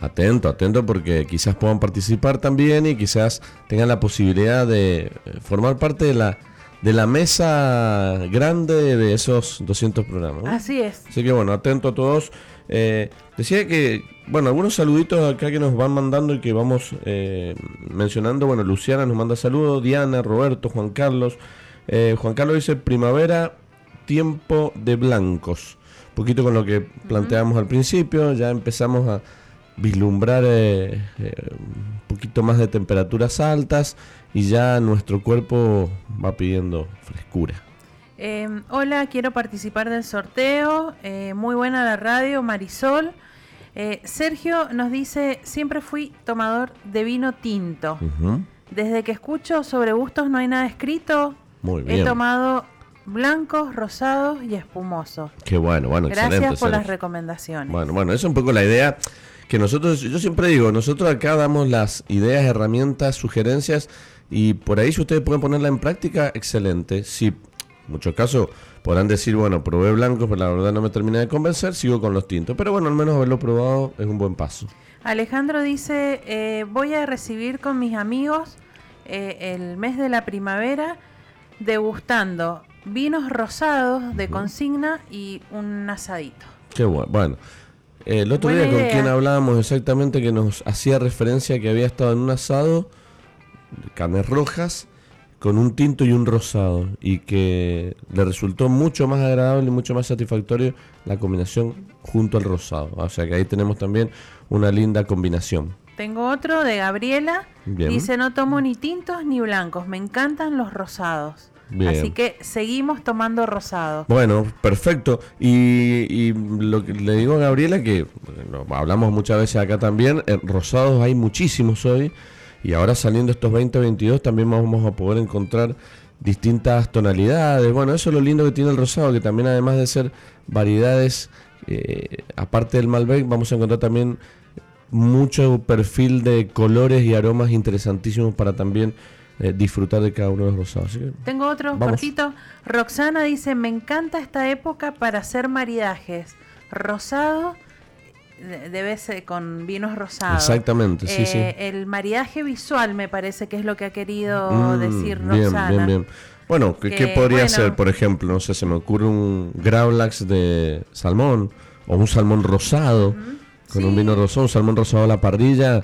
Speaker 1: Atento, atento, porque quizás puedan participar también y quizás tengan la posibilidad de eh, formar parte de la, de la mesa grande de esos 200 programas. ¿no?
Speaker 2: Así es.
Speaker 1: Así que bueno, atento a todos. Eh, decía que, bueno, algunos saluditos acá que nos van mandando y que vamos eh, mencionando. Bueno, Luciana nos manda saludos, Diana, Roberto, Juan Carlos. Eh, Juan Carlos dice primavera, tiempo de blancos. Un poquito con lo que planteamos al principio, ya empezamos a vislumbrar eh, eh, un poquito más de temperaturas altas y ya nuestro cuerpo va pidiendo frescura.
Speaker 2: Eh, hola, quiero participar del sorteo. Eh, muy buena la radio, Marisol. Sergio nos dice, siempre fui tomador de vino tinto. Desde que escucho sobre gustos no hay nada escrito.
Speaker 1: Muy
Speaker 2: He
Speaker 1: bien.
Speaker 2: tomado blancos, rosados y espumosos.
Speaker 1: Qué bueno, bueno,
Speaker 2: Gracias
Speaker 1: excelente.
Speaker 2: por las recomendaciones.
Speaker 1: Bueno, bueno, esa es un poco la idea que nosotros, yo siempre digo, nosotros acá damos las ideas, herramientas, sugerencias y por ahí si ustedes pueden ponerla en práctica, excelente. Si en muchos casos podrán decir, bueno, probé blancos, pero la verdad no me terminé de convencer, sigo con los tintos. Pero bueno, al menos haberlo probado es un buen paso.
Speaker 2: Alejandro dice, eh, voy a recibir con mis amigos eh, el mes de la primavera degustando vinos rosados de consigna y un asadito.
Speaker 1: Qué bueno. Bueno, el otro
Speaker 2: Buena
Speaker 1: día con quien hablábamos exactamente que nos hacía referencia que había estado en un asado de carnes rojas con un tinto y un rosado y que le resultó mucho más agradable y mucho más satisfactorio la combinación junto al rosado. O sea que ahí tenemos también una linda combinación.
Speaker 2: Tengo otro de Gabriela.
Speaker 1: Bien.
Speaker 2: Dice, no tomo ni tintos ni blancos, me encantan los rosados.
Speaker 1: Bien.
Speaker 2: Así que seguimos tomando rosados.
Speaker 1: Bueno, perfecto. Y, y lo que le digo a Gabriela, que bueno, hablamos muchas veces acá también, en rosados hay muchísimos hoy. Y ahora saliendo estos 2022 también vamos a poder encontrar distintas tonalidades. Bueno, eso es lo lindo que tiene el rosado, que también además de ser variedades, eh, aparte del Malbec, vamos a encontrar también mucho perfil de colores y aromas interesantísimos para también eh, disfrutar de cada uno de los rosados.
Speaker 2: Tengo otro
Speaker 1: Vamos.
Speaker 2: cortito. Roxana dice, me encanta esta época para hacer maridajes. Rosado, de- debe ser con vinos rosados.
Speaker 1: Exactamente, sí, sí.
Speaker 2: Eh, El maridaje visual me parece que es lo que ha querido
Speaker 1: Mm,
Speaker 2: decir
Speaker 1: bien,
Speaker 2: Roxana.
Speaker 1: Bien, bien. Bueno, ¿qué, podría
Speaker 2: bueno.
Speaker 1: ser, por ejemplo? No sé, se me ocurre un Gravlax de salmón o un salmón rosado, con un vino rosado, un salmón rosado a la parrilla,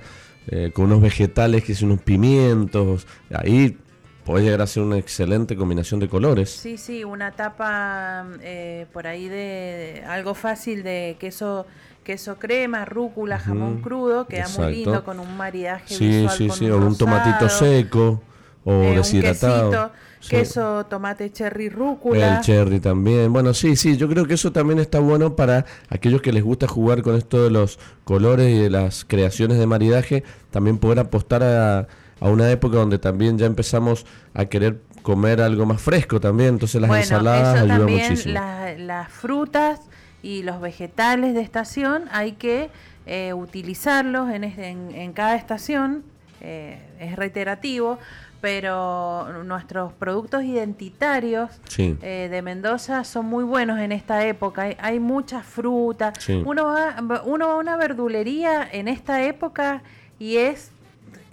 Speaker 1: eh, con unos vegetales que son unos pimientos. Ahí puede llegar a ser una excelente combinación de colores.
Speaker 2: Sí, sí, una tapa eh, por ahí de, algo fácil de queso queso crema, rúcula, jamón crudo, queda
Speaker 1: exacto.
Speaker 2: muy lindo con un maridaje
Speaker 1: Sí,
Speaker 2: visual
Speaker 1: sí,
Speaker 2: con
Speaker 1: sí, o un tomatito seco o
Speaker 2: eh, un
Speaker 1: deshidratado.
Speaker 2: quesito,
Speaker 1: Sí.
Speaker 2: queso, tomate cherry, rúcula.
Speaker 1: El cherry también. Bueno, sí, sí, yo creo que eso también está bueno para aquellos que les gusta jugar con esto de los colores y de las creaciones de maridaje, también poder apostar a, a una época donde también ya empezamos a querer comer algo más fresco también, entonces las
Speaker 2: bueno,
Speaker 1: ensaladas
Speaker 2: eso
Speaker 1: ayudan
Speaker 2: también,
Speaker 1: muchísimo.
Speaker 2: la- las frutas y los vegetales de estación hay que eh, utilizarlos en, en- en cada estación. eh, es reiterativo, pero nuestros productos identitarios
Speaker 1: Sí.
Speaker 2: eh, de Mendoza son muy buenos en esta época. Hay, hay mucha fruta.
Speaker 1: Sí.
Speaker 2: Uno, va, uno va a una verdulería en esta época y es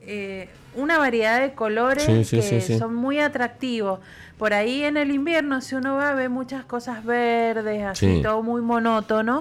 Speaker 2: eh, una variedad de colores
Speaker 1: Sí,
Speaker 2: que son muy atractivos. Por ahí en el invierno, si uno va, ve muchas cosas verdes, así
Speaker 1: Sí.
Speaker 2: todo muy monótono.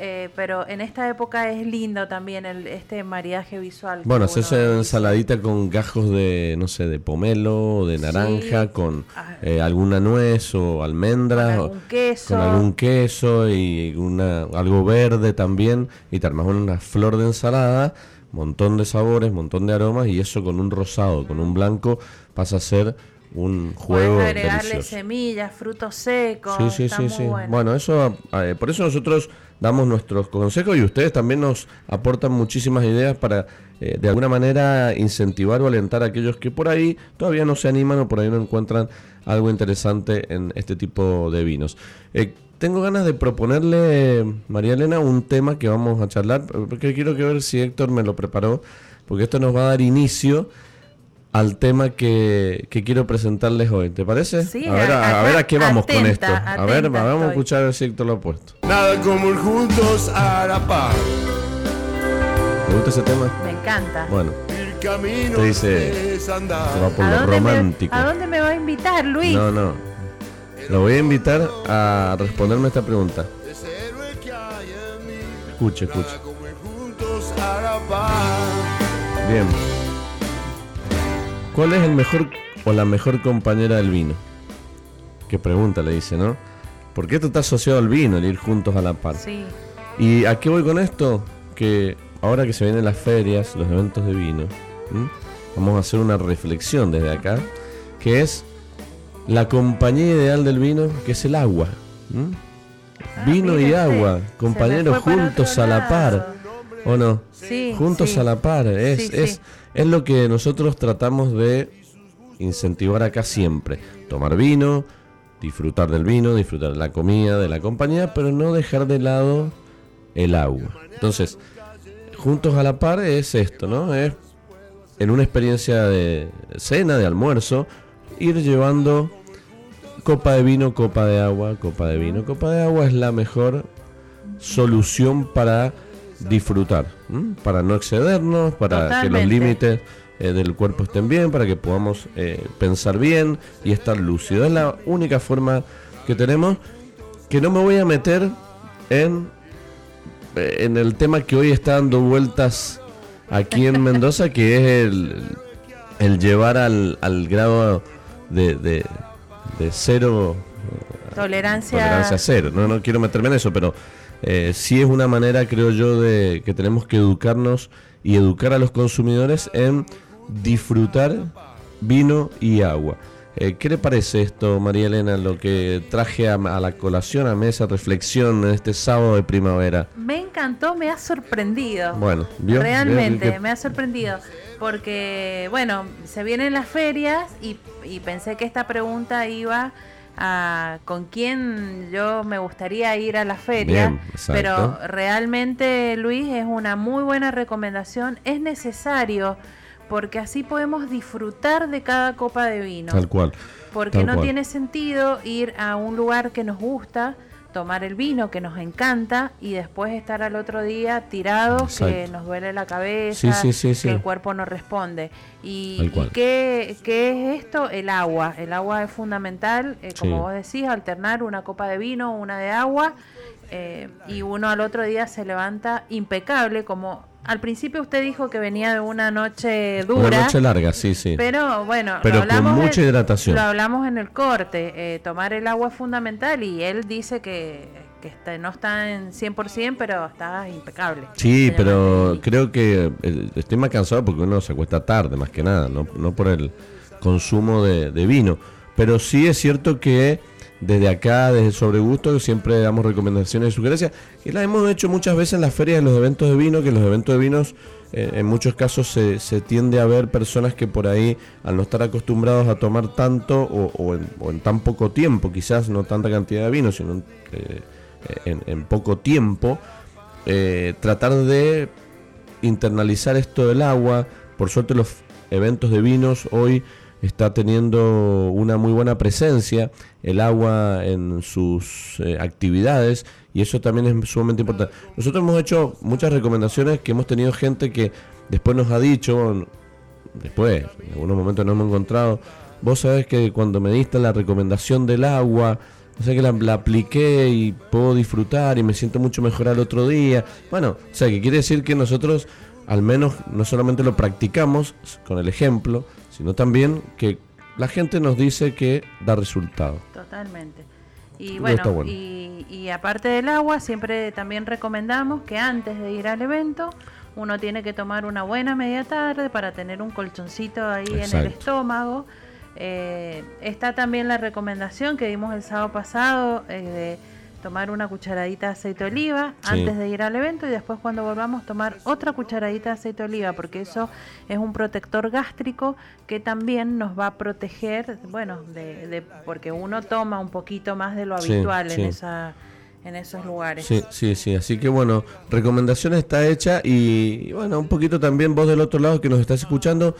Speaker 2: Eh, pero en esta época es lindo también el, este maridaje visual.
Speaker 1: Bueno, haces ensaladita con gajos de, no sé, de pomelo, de naranja, con ah. eh, alguna nuez o almendras. Con
Speaker 2: algún queso.
Speaker 1: Con algún queso y una, algo verde también. Y te armas una flor de ensalada, montón de sabores, montón de aromas y eso con un rosado, con un blanco, pasa a ser un juego Puedes agregarle
Speaker 2: semillas, frutos secos.
Speaker 1: Sí, sí, sí, sí. Bueno. eso, eh, por eso nosotros damos nuestros consejos y ustedes también nos aportan muchísimas ideas para eh, de alguna manera incentivar o alentar a aquellos que por ahí todavía no se animan o por ahí no encuentran algo interesante en este tipo de vinos. Eh, tengo ganas de proponerle, María Elena, un tema que vamos a charlar, porque quiero que ver si Héctor me lo preparó, porque esto nos va a dar inicio al tema que, quiero presentarles hoy. ¿Te parece?
Speaker 2: Sí,
Speaker 1: a ver a, ver a qué vamos con esto. a ver, vamos a escuchar si Héctor lo ha puesto.
Speaker 4: Nada como juntos a la.
Speaker 1: ¿Te gusta ese tema?
Speaker 2: Me encanta.
Speaker 1: Bueno. Te dice, se va por lo romántico.
Speaker 2: ¿A dónde me va a invitar, Luis?
Speaker 1: No, no. Lo voy a invitar a responderme esta pregunta. Escuche, escuche. Bien. ¿Cuál es el mejor o la mejor compañera del vino? Qué pregunta le dice, ¿no? ¿Por qué esto está asociado al vino, el ir juntos a la par?
Speaker 2: Sí.
Speaker 1: ¿Y a qué voy con esto? Que ahora que se vienen las ferias, los eventos de vino, vamos a hacer una reflexión desde acá, que es la compañía ideal del vino, que es el agua. Ah, vino y agua, compañeros juntos a la par. ¿O no?
Speaker 2: Sí,
Speaker 1: juntos a la par. Es, es, es lo que nosotros tratamos de incentivar acá siempre. Tomar vino, disfrutar del vino, disfrutar de la comida, de la compañía, pero no dejar de lado el agua. Entonces, juntos a la par es esto, ¿no? Es en una experiencia de cena, de almuerzo, ir llevando copa de vino, copa de agua, copa de vino, copa de agua es la mejor solución para disfrutar, para no excedernos, para que los límites eh, del cuerpo estén bien, para que podamos eh, pensar bien y estar lúcido. Es la única forma que tenemos. Que no me voy a meter en, eh, en el tema que hoy está dando vueltas aquí en *laughs* Mendoza, que es el, el llevar al, al grado de, de, cero.
Speaker 2: Tolerancia.
Speaker 1: Tolerancia cero. No, no quiero meterme en eso, pero eh, sí es una manera, creo yo, de que tenemos que educarnos y educar a los consumidores en disfrutar vino y agua. Eh, ¿Qué le parece esto, María Elena, lo que traje a, la colación, a mesa reflexión en este sábado de primavera?
Speaker 2: Me encantó, me ha sorprendido.
Speaker 1: Bueno,
Speaker 2: realmente me ha sorprendido. Porque, bueno, se vienen las ferias y, y pensé que esta pregunta iba con quién yo me gustaría ir a la feria, pero realmente Luis es una muy buena recomendación, es necesario porque así podemos disfrutar de cada copa de vino.
Speaker 1: Tal cual.
Speaker 2: Porque no tiene sentido ir a un lugar que nos gusta, tomar el vino que nos encanta y después estar al otro día tirados, que nos duele la cabeza, que el cuerpo no responde. ¿Y, qué, es esto? El agua. El agua es fundamental, eh, como vos decís, alternar una copa de vino, una de agua, eh, y uno al otro día se levanta impecable, como al principio usted dijo que venía de una noche dura.
Speaker 1: Una noche larga, sí, sí.
Speaker 2: Pero bueno,
Speaker 1: pero con mucha hidratación.
Speaker 2: Lo hablamos en el corte. Eh, tomar el agua es fundamental y él dice que, que no está en 100%, pero está impecable.
Speaker 1: Sí, pero creo que eh, estoy más cansado porque uno se acuesta tarde, más que nada, no, no por el consumo de, de vino. Pero sí es cierto que desde acá, desde Sobre Gusto, siempre damos recomendaciones y sugerencias. Y las hemos hecho muchas veces en las ferias, en los eventos de vino, que en los eventos de vinos eh, en muchos casos se, tiende a ver personas que por ahí, al no estar acostumbrados a tomar tanto o, en, tan poco tiempo, quizás no tanta cantidad de vino, sino eh, en, poco tiempo, eh, tratar de internalizar esto del agua. Por suerte los eventos de vinos hoy está teniendo una muy buena presencia el agua en sus eh, actividades y eso también es sumamente importante. Nosotros hemos hecho muchas recomendaciones que hemos tenido gente que después nos ha dicho, después, en algunos momentos no hemos encontrado, vos sabés que cuando me diste la recomendación del agua, o sea que la, la, apliqué y puedo disfrutar y me siento mucho mejor al otro día. Bueno, o sea que quiere decir que nosotros al menos no solamente lo practicamos con el ejemplo, sino también que la gente nos dice que da resultado.
Speaker 2: Totalmente. Y bueno, Y, y, aparte del agua, siempre también recomendamos que antes de ir al evento, uno tiene que tomar una buena media tarde para tener un colchoncito ahí en el estómago. Eh, está también la recomendación que dimos el sábado pasado eh, de tomar una cucharadita de aceite de oliva antes de ir al evento y después cuando volvamos tomar otra cucharadita de aceite de oliva porque eso es un protector gástrico que también nos va a proteger, bueno, de, porque uno toma un poquito más de lo habitual en esa en esos lugares.
Speaker 1: Sí, sí, sí. Así que bueno, recomendación está hecha y, bueno, un poquito también vos del otro lado que nos estás escuchando,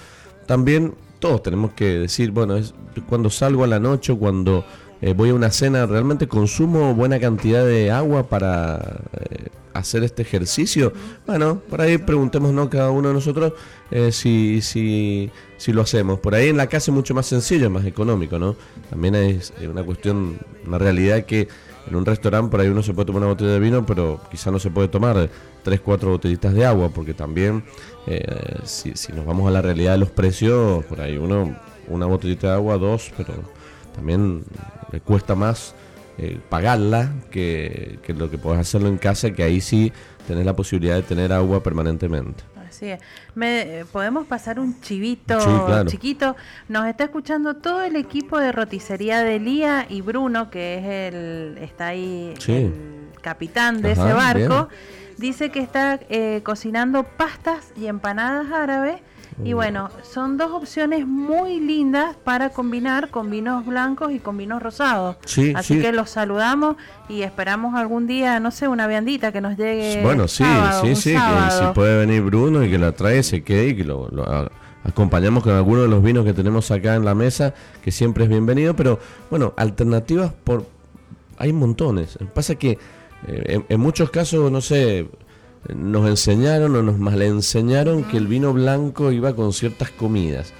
Speaker 1: también todos tenemos que decir, bueno, es cuando salgo a la noche, cuando eh, voy a una cena, realmente consumo buena cantidad de agua para eh, hacer este ejercicio. Bueno, por ahí preguntémonos cada uno de nosotros eh, si, si, si lo hacemos. Por ahí en la casa es mucho más sencillo, más económico, ¿no? También es una cuestión, una realidad que en un restaurante por ahí uno se puede tomar una botella de vino, pero quizá no se puede tomar tres, cuatro botellitas de agua, porque también si, si nos vamos a la realidad de los precios, por ahí uno, una botellita de agua, dos, pero también le cuesta más eh, pagarla que, lo que puedes hacerlo en casa, que ahí sí tenés la posibilidad de tener agua permanentemente.
Speaker 2: Así es. Me, ¿Podemos pasar un chivito chiquito? Nos está escuchando todo el equipo de roticería de Lía y Bruno, que es el está ahí el capitán de ese barco. Dice que está eh, cocinando pastas y empanadas árabes y bueno, son dos opciones muy lindas para combinar con vinos blancos y con vinos rosados. Así que los saludamos y esperamos algún día, no sé, una viandita que nos llegue.
Speaker 1: Bueno, sí, sí, sí, que si puede venir Bruno y que la trae, se quede y que lo, acompañamos con alguno de los vinos que tenemos acá en la mesa, que siempre es bienvenido. Pero bueno, alternativas por hay montones. Pasa que eh, en muchos casos, no sé nos enseñaron o nos malenseñaron que el vino blanco iba con ciertas comidas.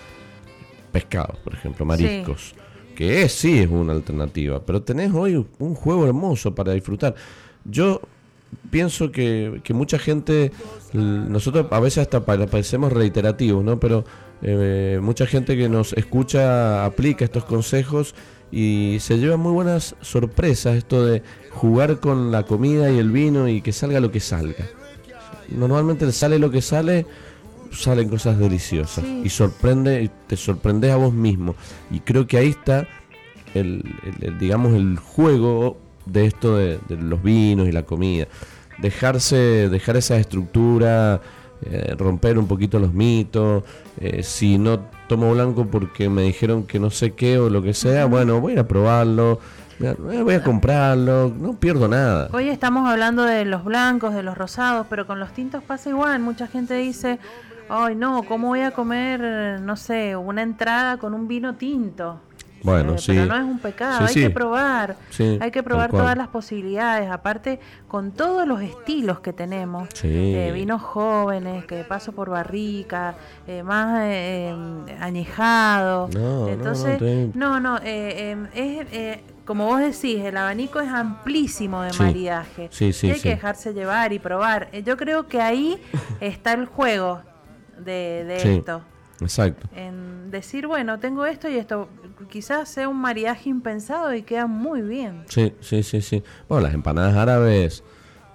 Speaker 1: Pescados, por ejemplo, mariscos. Que es, sí es una alternativa. Pero tenés hoy un juego hermoso para disfrutar. Yo pienso que, mucha gente, nosotros a veces hasta parecemos reiterativos, ¿no? Pero eh, mucha gente que nos escucha aplica estos consejos y se lleva muy buenas sorpresas esto de jugar con la comida y el vino y que salga lo que salga normalmente sale lo que sale, salen cosas deliciosas y sorprende, te sorprendes a vos mismo. Y creo que ahí está el, digamos, el juego de esto de, los vinos y la comida. Dejarse, dejar esa estructura, eh, romper un poquito los mitos. Eh, si no tomo blanco porque me dijeron que no sé qué o lo que sea, bueno, voy a ir a probarlo voy a comprarlo, no pierdo nada.
Speaker 2: Hoy estamos hablando de los blancos, de los rosados, pero con los tintos pasa igual. Mucha gente dice, ay no, ¿cómo voy a comer, no sé, una entrada con un vino tinto?
Speaker 1: Bueno, eh, sí. Pero
Speaker 2: no es un pecado, hay que probar, hay que probar todas las posibilidades, aparte con todos los estilos que tenemos, eh, vinos jóvenes, que paso por barrica, eh, más eh, añejado, entonces, no, no, es como vos decís, el abanico es amplísimo de maridaje.
Speaker 1: Sí, sí,
Speaker 2: y hay que dejarse llevar y probar. Eh, yo creo que ahí *laughs* está el juego de, esto.
Speaker 1: Exacto.
Speaker 2: En decir, bueno, tengo esto y esto. Quizás sea un maridaje impensado y queda muy bien.
Speaker 1: Sí, sí, sí, sí. Bueno, las empanadas árabes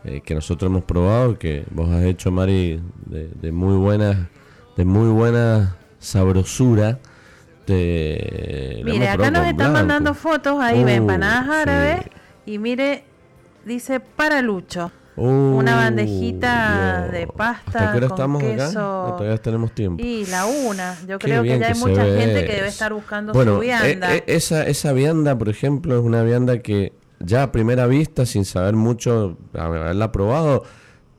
Speaker 1: eh, que nosotros hemos probado, que vos has hecho, Mari, de, de muy buena, de muy buena sabrosura
Speaker 2: mire, acá nos están mandando fotos ahí de uh, empanadas árabes y mire, dice para Lucho. Una bandejita de pasta
Speaker 1: ¿Hasta estamos acá? todavía tenemos tiempo.
Speaker 2: Y la una. Yo creo que ya hay mucha gente que debe estar buscando su vianda.
Speaker 1: Eh, eh, esa, esa vianda, por ejemplo, es una vianda que ya a primera vista, sin saber mucho, haberla probado,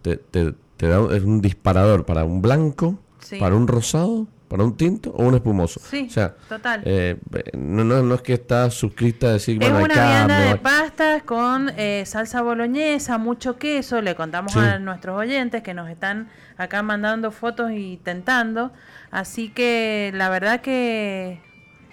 Speaker 1: te, te, te da, es un disparador para un blanco, para un rosado para un tinto o un espumoso.
Speaker 2: Sí, o sea, total.
Speaker 1: Eh, no, no, es que está suscrita a decir,
Speaker 2: es una vianda de pastas con eh, salsa boloñesa, mucho queso. Le contamos a nuestros oyentes que nos están acá mandando fotos y tentando. Así que la verdad que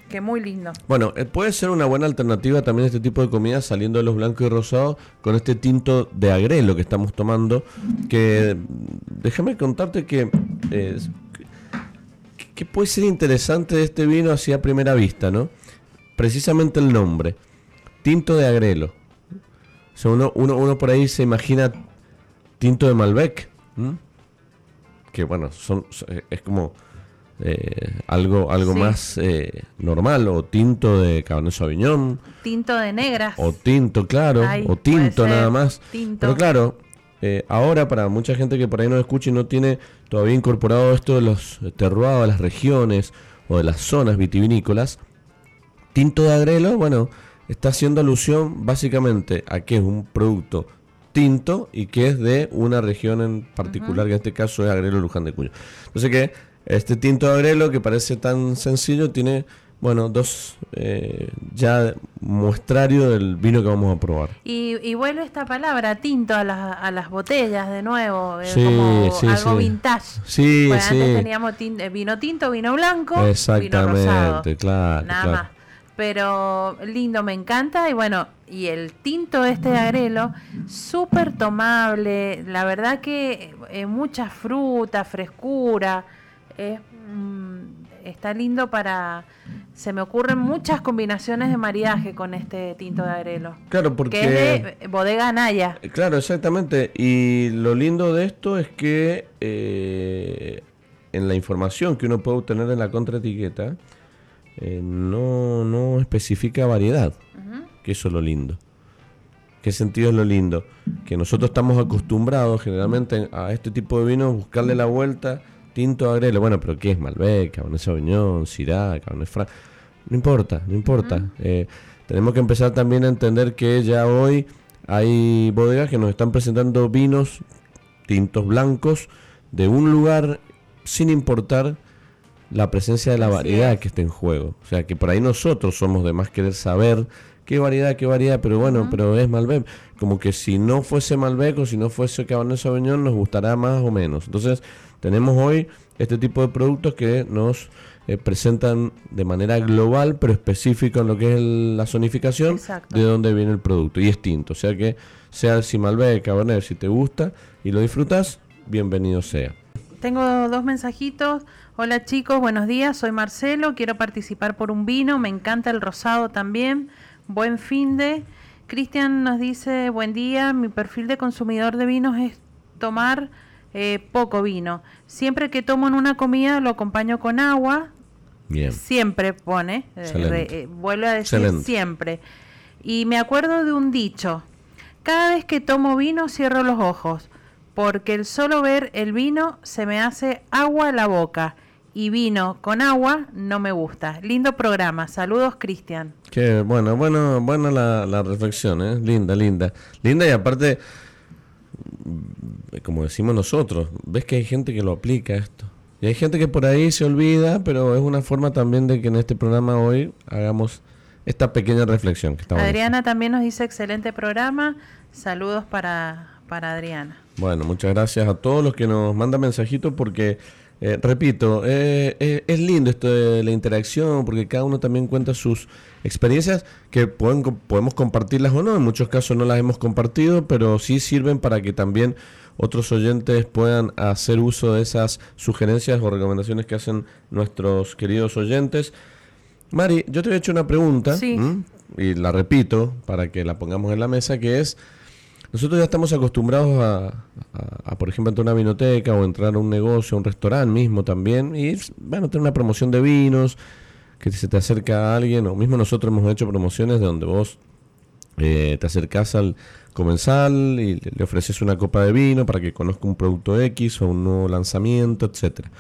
Speaker 2: que muy lindo.
Speaker 1: Bueno, eh, puede ser una buena alternativa también este tipo de comida saliendo de los blancos y rosados con este tinto de agrelo que estamos tomando. Que déjame contarte que, eh, que puede ser interesante de este vino así a primera vista, ¿no? Precisamente el nombre, tinto de agrelo. O sea, uno, uno, uno por ahí se imagina tinto de Malbec, que bueno, son, es como eh, algo algo más eh, normal o tinto de Cabernet Sauvignon.
Speaker 2: Tinto de negras.
Speaker 1: O tinto claro o tinto nada más. pero claro eh, ahora para mucha gente que por ahí no escucha y no tiene todavía incorporado esto de los terroirs de las regiones o de las zonas vitivinícolas tinto de agrelo bueno está haciendo alusión básicamente a que es un producto tinto y que es de una región en particular, que en este caso es Agrelo Luján de Cuyo. Entonces que este tinto de agrelo, que parece tan sencillo, tiene, bueno, dos eh, ya muestrario del vino que vamos a probar.
Speaker 2: Y, vuelve esta palabra, tinto, a las, a las botellas de nuevo, como algo vintage.
Speaker 1: Sí,
Speaker 2: Antes teníamos eh, vino tinto, vino blanco,
Speaker 1: Exactamente, claro.
Speaker 2: Nada más. Pero lindo, me encanta. Y bueno, y el tinto este de agrelo, súper tomable. La verdad que eh, mucha fruta, frescura. Mm, está lindo para... Se me ocurren muchas combinaciones de maridaje con este tinto de agrelo.
Speaker 1: Claro, porque...
Speaker 2: Que es de bodega Naya.
Speaker 1: Claro, exactamente. Y lo lindo de esto es que eh, en la información que uno puede obtener en la contraetiqueta, eh, no, no especifica variedad. Que eso es lo lindo. ¿Qué sentido es lo lindo? Que nosotros estamos acostumbrados generalmente a este tipo de vinos buscarle la vuelta tinto agrelo, bueno, pero ¿qué es Malbec, Cabernet Sauvignon, Syrah, Cabernet Franc? No importa, no importa. Eh, tenemos que empezar también a entender que ya hoy hay bodegas que nos están presentando vinos tintos blancos de un lugar sin importar la presencia de la variedad que está en juego. O sea, que por ahí nosotros somos de más querer saber qué variedad, qué variedad, pero bueno, pero es Malbec. Como que si no fuese Malbec o si no fuese Cabernet Sauvignon nos gustará más o menos. Entonces, tenemos hoy este tipo de productos que nos eh, presentan de manera global, pero específica en lo que es la zonificación de dónde viene el producto. Y es tinto, o sea que sea el Malbec, Cabernet, si te gusta y lo disfrutas, bienvenido sea.
Speaker 2: Tengo dos mensajitos. Hola chicos, buenos días. Soy Marcelo. Quiero participar por un vino. Me encanta el rosado también. Buen fin de. Cristian nos dice, buen día. Mi perfil de consumidor de vinos es tomar eh, poco vino. Siempre que tomo en una comida lo acompaño con agua.
Speaker 1: Bien.
Speaker 2: Siempre pone, eh, eh, vuelve a decir siempre. Y me acuerdo de un dicho, cada vez que tomo vino cierro los ojos, porque el solo ver el vino se me hace agua en la boca. Y vino con agua no me gusta. Lindo programa. Saludos, Cristian.
Speaker 1: Qué bueno, bueno, buena la, la reflexión, ¿eh? Linda, linda. Linda y aparte como decimos nosotros, ves que hay gente que lo aplica esto. Y hay gente que por ahí se olvida, pero es una forma también de que en este programa hoy hagamos esta pequeña reflexión. Que
Speaker 2: Adriana también nos dice excelente programa. Saludos para, para Adriana.
Speaker 1: Bueno, muchas gracias a todos los que nos mandan mensajitos porque eh, repito, eh, eh, es lindo esto de la interacción porque cada uno también cuenta sus experiencias que pueden, podemos compartirlas o no. En muchos casos no las hemos compartido, pero sí sirven para que también otros oyentes puedan hacer uso de esas sugerencias o recomendaciones que hacen nuestros queridos oyentes. Mari, yo te he hecho una pregunta y la repito para que la pongamos en la mesa, que es nosotros ya estamos acostumbrados a, por ejemplo, entrar a una vinoteca o entrar a un negocio, a un restaurante mismo también, y bueno, tener una promoción de vinos, que se te acerca a alguien, o mismo nosotros hemos hecho promociones de donde vos eh, te acercás al comensal y le ofreces una copa de vino para que conozca un producto X o un nuevo lanzamiento, etcétera.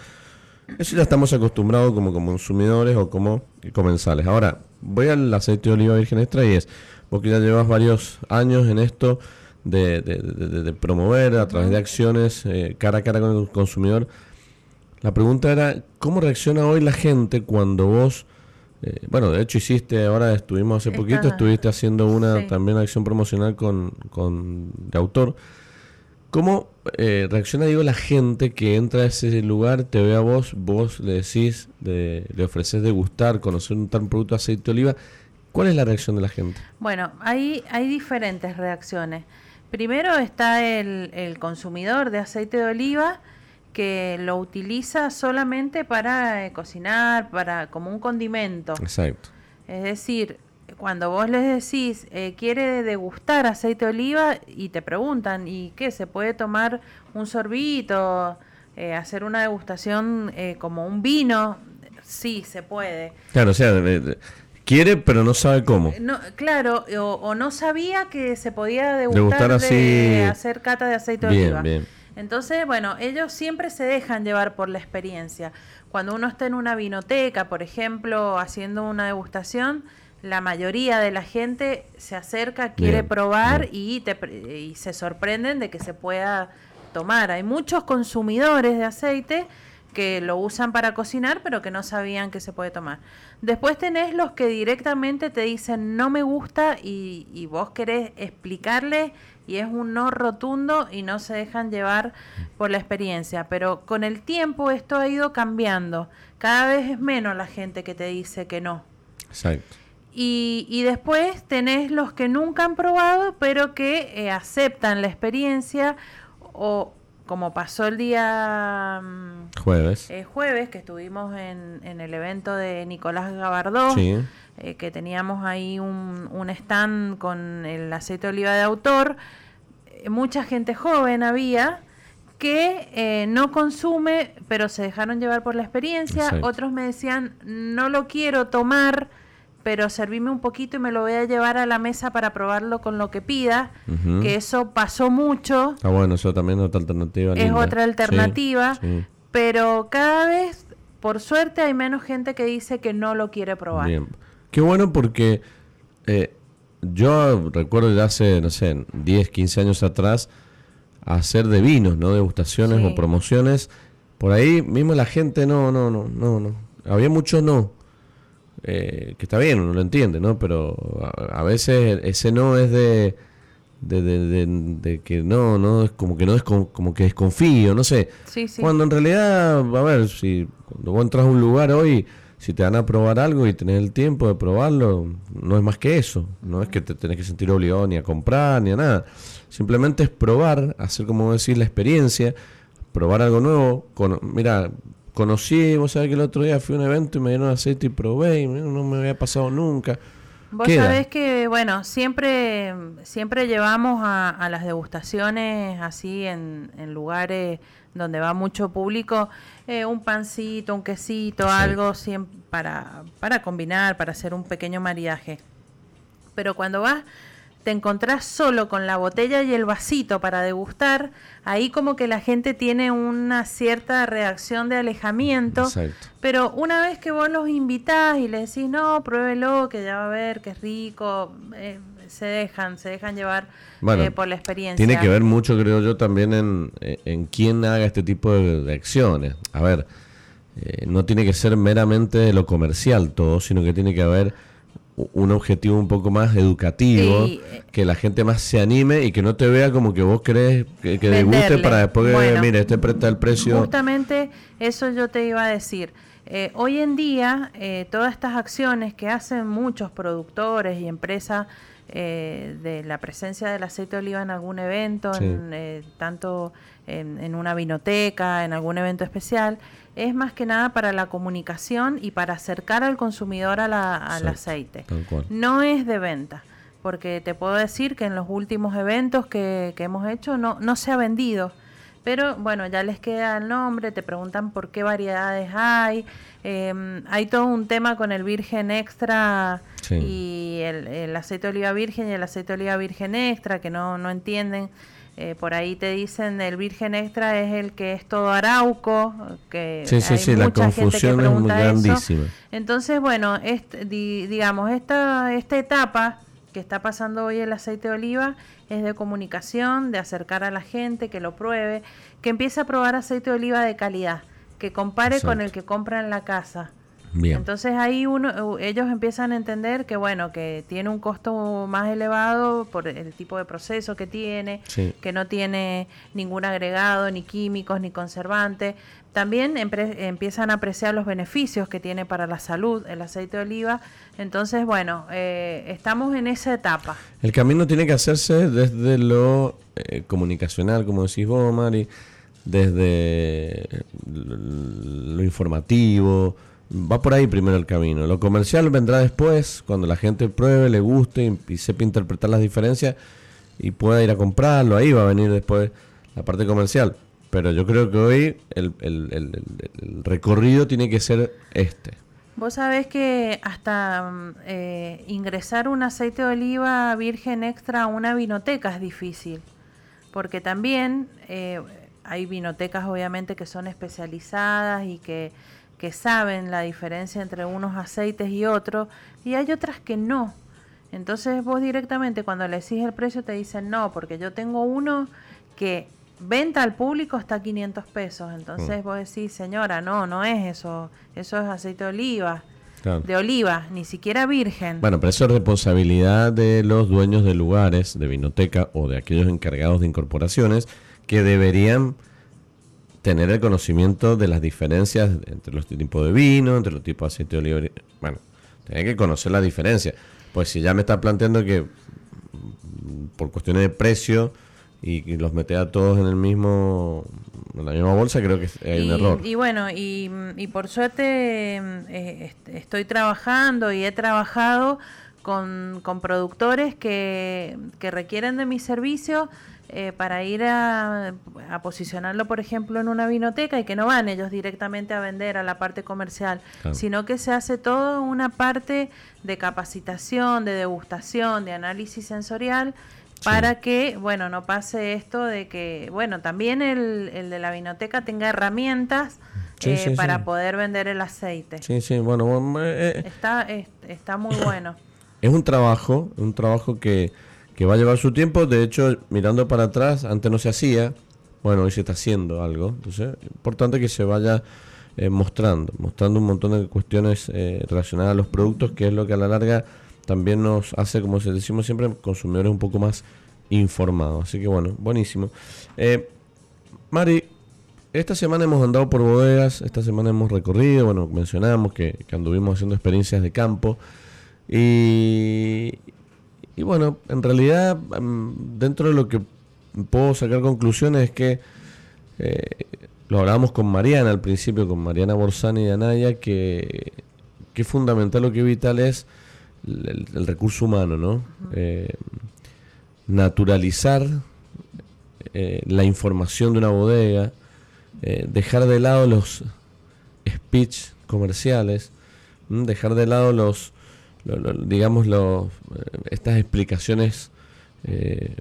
Speaker 1: Eso ya estamos acostumbrados como consumidores o como comensales. Ahora, voy al aceite de oliva virgen extra y es, vos que ya llevas varios años en esto, de, promover a través de acciones eh, cara a cara con el consumidor. La pregunta era, ¿cómo reacciona hoy la gente cuando vos, eh, bueno, de hecho hiciste, ahora estuvimos hace poquito, estuviste haciendo una también acción promocional con, con de autor, ¿cómo eh, reacciona, digo, la gente que entra a ese lugar, te ve a vos, vos le decís, de, le ofreces degustar, conocer un tal producto de aceite de oliva? ¿Cuál es la reacción de la gente?
Speaker 2: Bueno, hay, hay diferentes reacciones. Primero está el, el consumidor de aceite de oliva que lo utiliza solamente para eh, cocinar, para como un condimento.
Speaker 1: Exacto.
Speaker 2: Es decir, cuando vos les decís, eh, quiere degustar aceite de oliva y te preguntan, ¿y qué? ¿Se puede tomar un sorbito? Eh, hacer una degustación eh, como un vino? Sí, se puede.
Speaker 1: Claro, o sea, quiere pero no sabe cómo.
Speaker 2: No, claro, o, o no sabía que se podía
Speaker 1: Degustar
Speaker 2: degustar,
Speaker 1: así.
Speaker 2: de hacer cata de aceite de oliva.
Speaker 1: bien.
Speaker 2: Entonces, bueno, ellos siempre se dejan llevar por la experiencia. Cuando uno está en una vinoteca, por ejemplo, haciendo una degustación, la mayoría de la gente se acerca, quiere
Speaker 1: Bien,
Speaker 2: probar
Speaker 1: bien.
Speaker 2: y, te, y se sorprenden de que se pueda tomar. Hay muchos consumidores de aceite que lo usan para cocinar, pero que no sabían que se puede tomar. Después tenés los que directamente te dicen no me gusta y, y vos querés explicarle y es un no rotundo y no se dejan llevar por la experiencia. Pero con el tiempo esto ha ido cambiando. Cada vez es menos la gente que te dice que no.
Speaker 1: Exacto.
Speaker 2: Y, y después tenés los que nunca han probado, pero que eh, aceptan la experiencia o como pasó el día mm,
Speaker 1: Jueves.
Speaker 2: eh, jueves, que estuvimos en, en el evento de Nicolás Gabardó,
Speaker 1: Sí.
Speaker 2: eh, que teníamos ahí un, un stand con el aceite de oliva de autor, eh, mucha gente joven había que eh, no consume, pero se dejaron llevar por la experiencia.
Speaker 1: Exacto.
Speaker 2: Otros me decían, no lo quiero tomar, pero servime un poquito y me lo voy a llevar a la mesa para probarlo con lo que pida, que eso pasó mucho
Speaker 1: Ah, bueno, eso también es otra alternativa.
Speaker 2: es
Speaker 1: linda.
Speaker 2: otra
Speaker 1: Sí,
Speaker 2: alternativa,
Speaker 1: sí.
Speaker 2: pero cada vez, por suerte, hay menos gente que dice que no lo quiere probar.
Speaker 1: Bien. Qué bueno porque eh, yo recuerdo de hace, no sé, 10, 15 años atrás, hacer de vinos, ¿no? Degustaciones
Speaker 2: Sí.
Speaker 1: o promociones. Por ahí mismo la gente no, no, no, no, no. Había mucho no. Eh, que está bien, uno lo entiende, ¿no? Pero a, a veces ese no es de, de, de- de- de que no, no, es como que no es como, como que desconfío, no sé.
Speaker 2: Sí, sí.
Speaker 1: Cuando en realidad, a ver, si cuando vos entras a un lugar hoy, si te van a probar algo y tenés el tiempo de probarlo, no es más que eso. No es que te tenés que sentir obligado ni a comprar ni a nada. Simplemente es probar, hacer como decís la experiencia, probar algo nuevo. Con, mira, conocí, vos sabés que el otro día fui a un evento y me dieron aceite y probé y no me había pasado nunca.
Speaker 2: Vos
Speaker 1: Queda.
Speaker 2: sabés que, bueno, siempre, siempre llevamos a, a las degustaciones así en, en lugares donde va mucho público, eh, un pancito, un quesito,
Speaker 1: Sí.
Speaker 2: algo siem- para, para combinar, para hacer un pequeño maridaje. Pero cuando vas, te encontrás solo con la botella y el vasito para degustar, ahí como que la gente tiene una cierta reacción de alejamiento.
Speaker 1: Exacto.
Speaker 2: Pero una vez que vos los invitás y les decís, no, pruébelo, que ya va a ver, que es rico, eh, se dejan, se dejan llevar
Speaker 1: Bueno,
Speaker 2: eh, por la experiencia.
Speaker 1: Tiene que ver mucho, creo yo, también en, en quién haga este tipo de, acciones. A ver, eh, no tiene que ser meramente lo comercial todo, sino que tiene que haber un objetivo un poco más educativo,
Speaker 2: Sí, eh.
Speaker 1: que la gente más se anime y que no te vea como que vos querés que, que deguste para después que,
Speaker 2: Bueno,
Speaker 1: mire, este presta el precio.
Speaker 2: Justamente eso yo te iba a decir. Eh, hoy en día, eh, todas estas acciones que hacen muchos productores y empresas eh, de la presencia del aceite de oliva en algún evento,
Speaker 1: Sí.
Speaker 2: en, eh, tanto en, en una vinoteca, en algún evento especial, es más que nada para la comunicación y para acercar al consumidor a la- al aceite. No es de venta, porque te puedo decir que en los últimos eventos que, que hemos hecho no, no se ha vendido. Pero bueno, ya les queda el nombre, te preguntan por qué variedades hay. eh, hay todo un tema con el virgen extra
Speaker 1: Sí.
Speaker 2: y el, el aceite de oliva virgen y el aceite de oliva virgen extra, que no, no entienden. Eh, por ahí te dicen el virgen extra es el que es todo arauco, que
Speaker 1: Sí, sí,
Speaker 2: hay
Speaker 1: sí, la
Speaker 2: mucha gente que
Speaker 1: confusión es muy
Speaker 2: pregunta eso.
Speaker 1: grandísima.
Speaker 2: Entonces, bueno, este, di- digamos, esta, esta etapa que está pasando hoy el aceite de oliva es de comunicación, de acercar a la gente, que lo pruebe, que empiece a probar aceite de oliva de calidad, que compare con el que compra en la casa.
Speaker 1: Bien.
Speaker 2: Entonces ahí uno, ellos empiezan a entender que bueno, que tiene un costo más elevado por el tipo de proceso que tiene,
Speaker 1: Sí.
Speaker 2: que no tiene ningún agregado, ni químicos, ni conservante. También empiezan a apreciar los beneficios que tiene para la salud el aceite de oliva. Entonces, bueno, eh, estamos en esa etapa.
Speaker 1: El camino tiene que hacerse desde lo eh, comunicacional, como decís vos, Mari, desde lo informativo. Va por ahí primero el camino. Lo comercial vendrá después, cuando la gente pruebe, le guste y, sepa interpretar las diferencias y pueda ir a comprarlo. Ahí va a venir después la parte comercial. Pero yo creo que hoy el- el- el recorrido tiene que ser este.
Speaker 2: Vos sabés que hasta mm, eh, ingresar un aceite de oliva virgen extra a una vinoteca es difícil, porque también eh, hay vinotecas obviamente que son especializadas y que, que saben la diferencia entre unos aceites y otros, y hay otras que no. Entonces vos directamente cuando le decís el precio te dicen no, porque yo tengo uno que venta al público está a 500 pesos. Entonces vos decís, señora, no, no es eso, eso es aceite de oliva,
Speaker 1: Claro.
Speaker 2: de oliva, ni siquiera virgen.
Speaker 1: Bueno, pero eso es responsabilidad de los dueños de lugares, de vinoteca o de aquellos encargados de incorporaciones que deberían tener el conocimiento de las diferencias entre los tipos de vino, entre los tipos de aceite de oliva. Bueno, tiene que conocer la diferencia. Pues si ya me está planteando que mm, por cuestiones de precio y, y los mete a todos en el mismo en la misma bolsa, creo que hay un error.
Speaker 2: y bueno, y, y por suerte mm, eh, est- estoy trabajando y he trabajado con, con productores que, que requieren de mi servicio eh, para ir a, a posicionarlo, por ejemplo, en una vinoteca y que no van ellos directamente a vender a la parte comercial,
Speaker 1: Claro.
Speaker 2: sino que se hace todo una parte de capacitación, de degustación, de análisis sensorial para que, bueno, no pase esto de que, bueno, también el, el de la vinoteca tenga herramientas
Speaker 1: Sí,
Speaker 2: eh,
Speaker 1: sí,
Speaker 2: para poder vender el aceite.
Speaker 1: Sí, sí, bueno, eh, eh,
Speaker 2: Está, es- está muy bueno.
Speaker 1: Es un trabajo, un trabajo que, que va a llevar su tiempo. De hecho, mirando para atrás, antes no se hacía. Bueno, hoy se está haciendo algo. Entonces, es importante que se vaya eh, mostrando, mostrando un montón de cuestiones eh, relacionadas a los productos, que es lo que a la larga también nos hace, como se decimos siempre, consumidores un poco más informados. Así que bueno, buenísimo. Eh, Mari, esta semana hemos andado por bodegas, esta semana hemos recorrido, bueno, mencionamos que, que anduvimos haciendo experiencias de campo. Y, y bueno, en realidad, mm, dentro de lo que puedo sacar conclusiones es que eh, lo hablábamos con Mariana al principio, con Mariana Borsani de Anaya, que, que es fundamental lo que es vital es el, recurso humano, ¿no? Eh, naturalizar eh, la información de una bodega, dejar de lado los speech comerciales, ¿m? dejar de lado los, lo- lo- digamos, los, eh, estas explicaciones eh,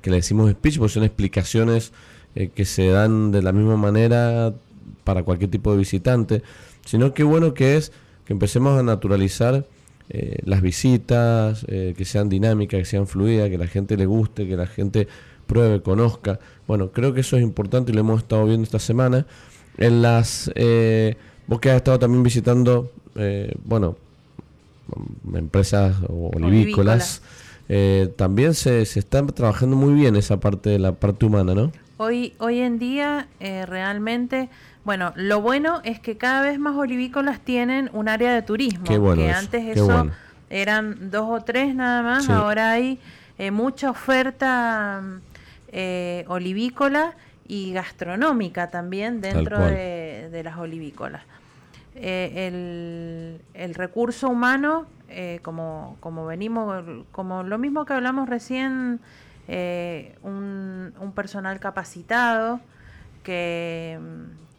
Speaker 1: que le decimos speech, porque son explicaciones eh, que se dan de la misma manera para cualquier tipo de visitante, sino que bueno que es que empecemos a naturalizar eh, las visitas, eh, que sean dinámicas, que sean fluidas, que la gente le guste, que la gente pruebe, conozca. Bueno, creo que eso es importante y lo hemos estado viendo esta semana. En las, vos que has estado también visitando, bueno, empresas o
Speaker 2: Olivícolas.
Speaker 1: eh, también se, se está trabajando muy bien esa parte de la parte humana, ¿no?
Speaker 2: Hoy, hoy en día, eh, realmente, bueno, lo bueno es que cada vez más olivícolas tienen un área de turismo.
Speaker 1: Qué bueno
Speaker 2: que
Speaker 1: eso,
Speaker 2: antes
Speaker 1: qué
Speaker 2: eso
Speaker 1: bueno.
Speaker 2: eran dos o tres nada más,
Speaker 1: Sí.
Speaker 2: ahora hay eh, mucha oferta mm, eh, olivícola y gastronómica también dentro de las olivícolas. Eh, el, el recurso humano, eh, como, como venimos, como lo mismo que hablamos recién, eh, un, un personal capacitado, que,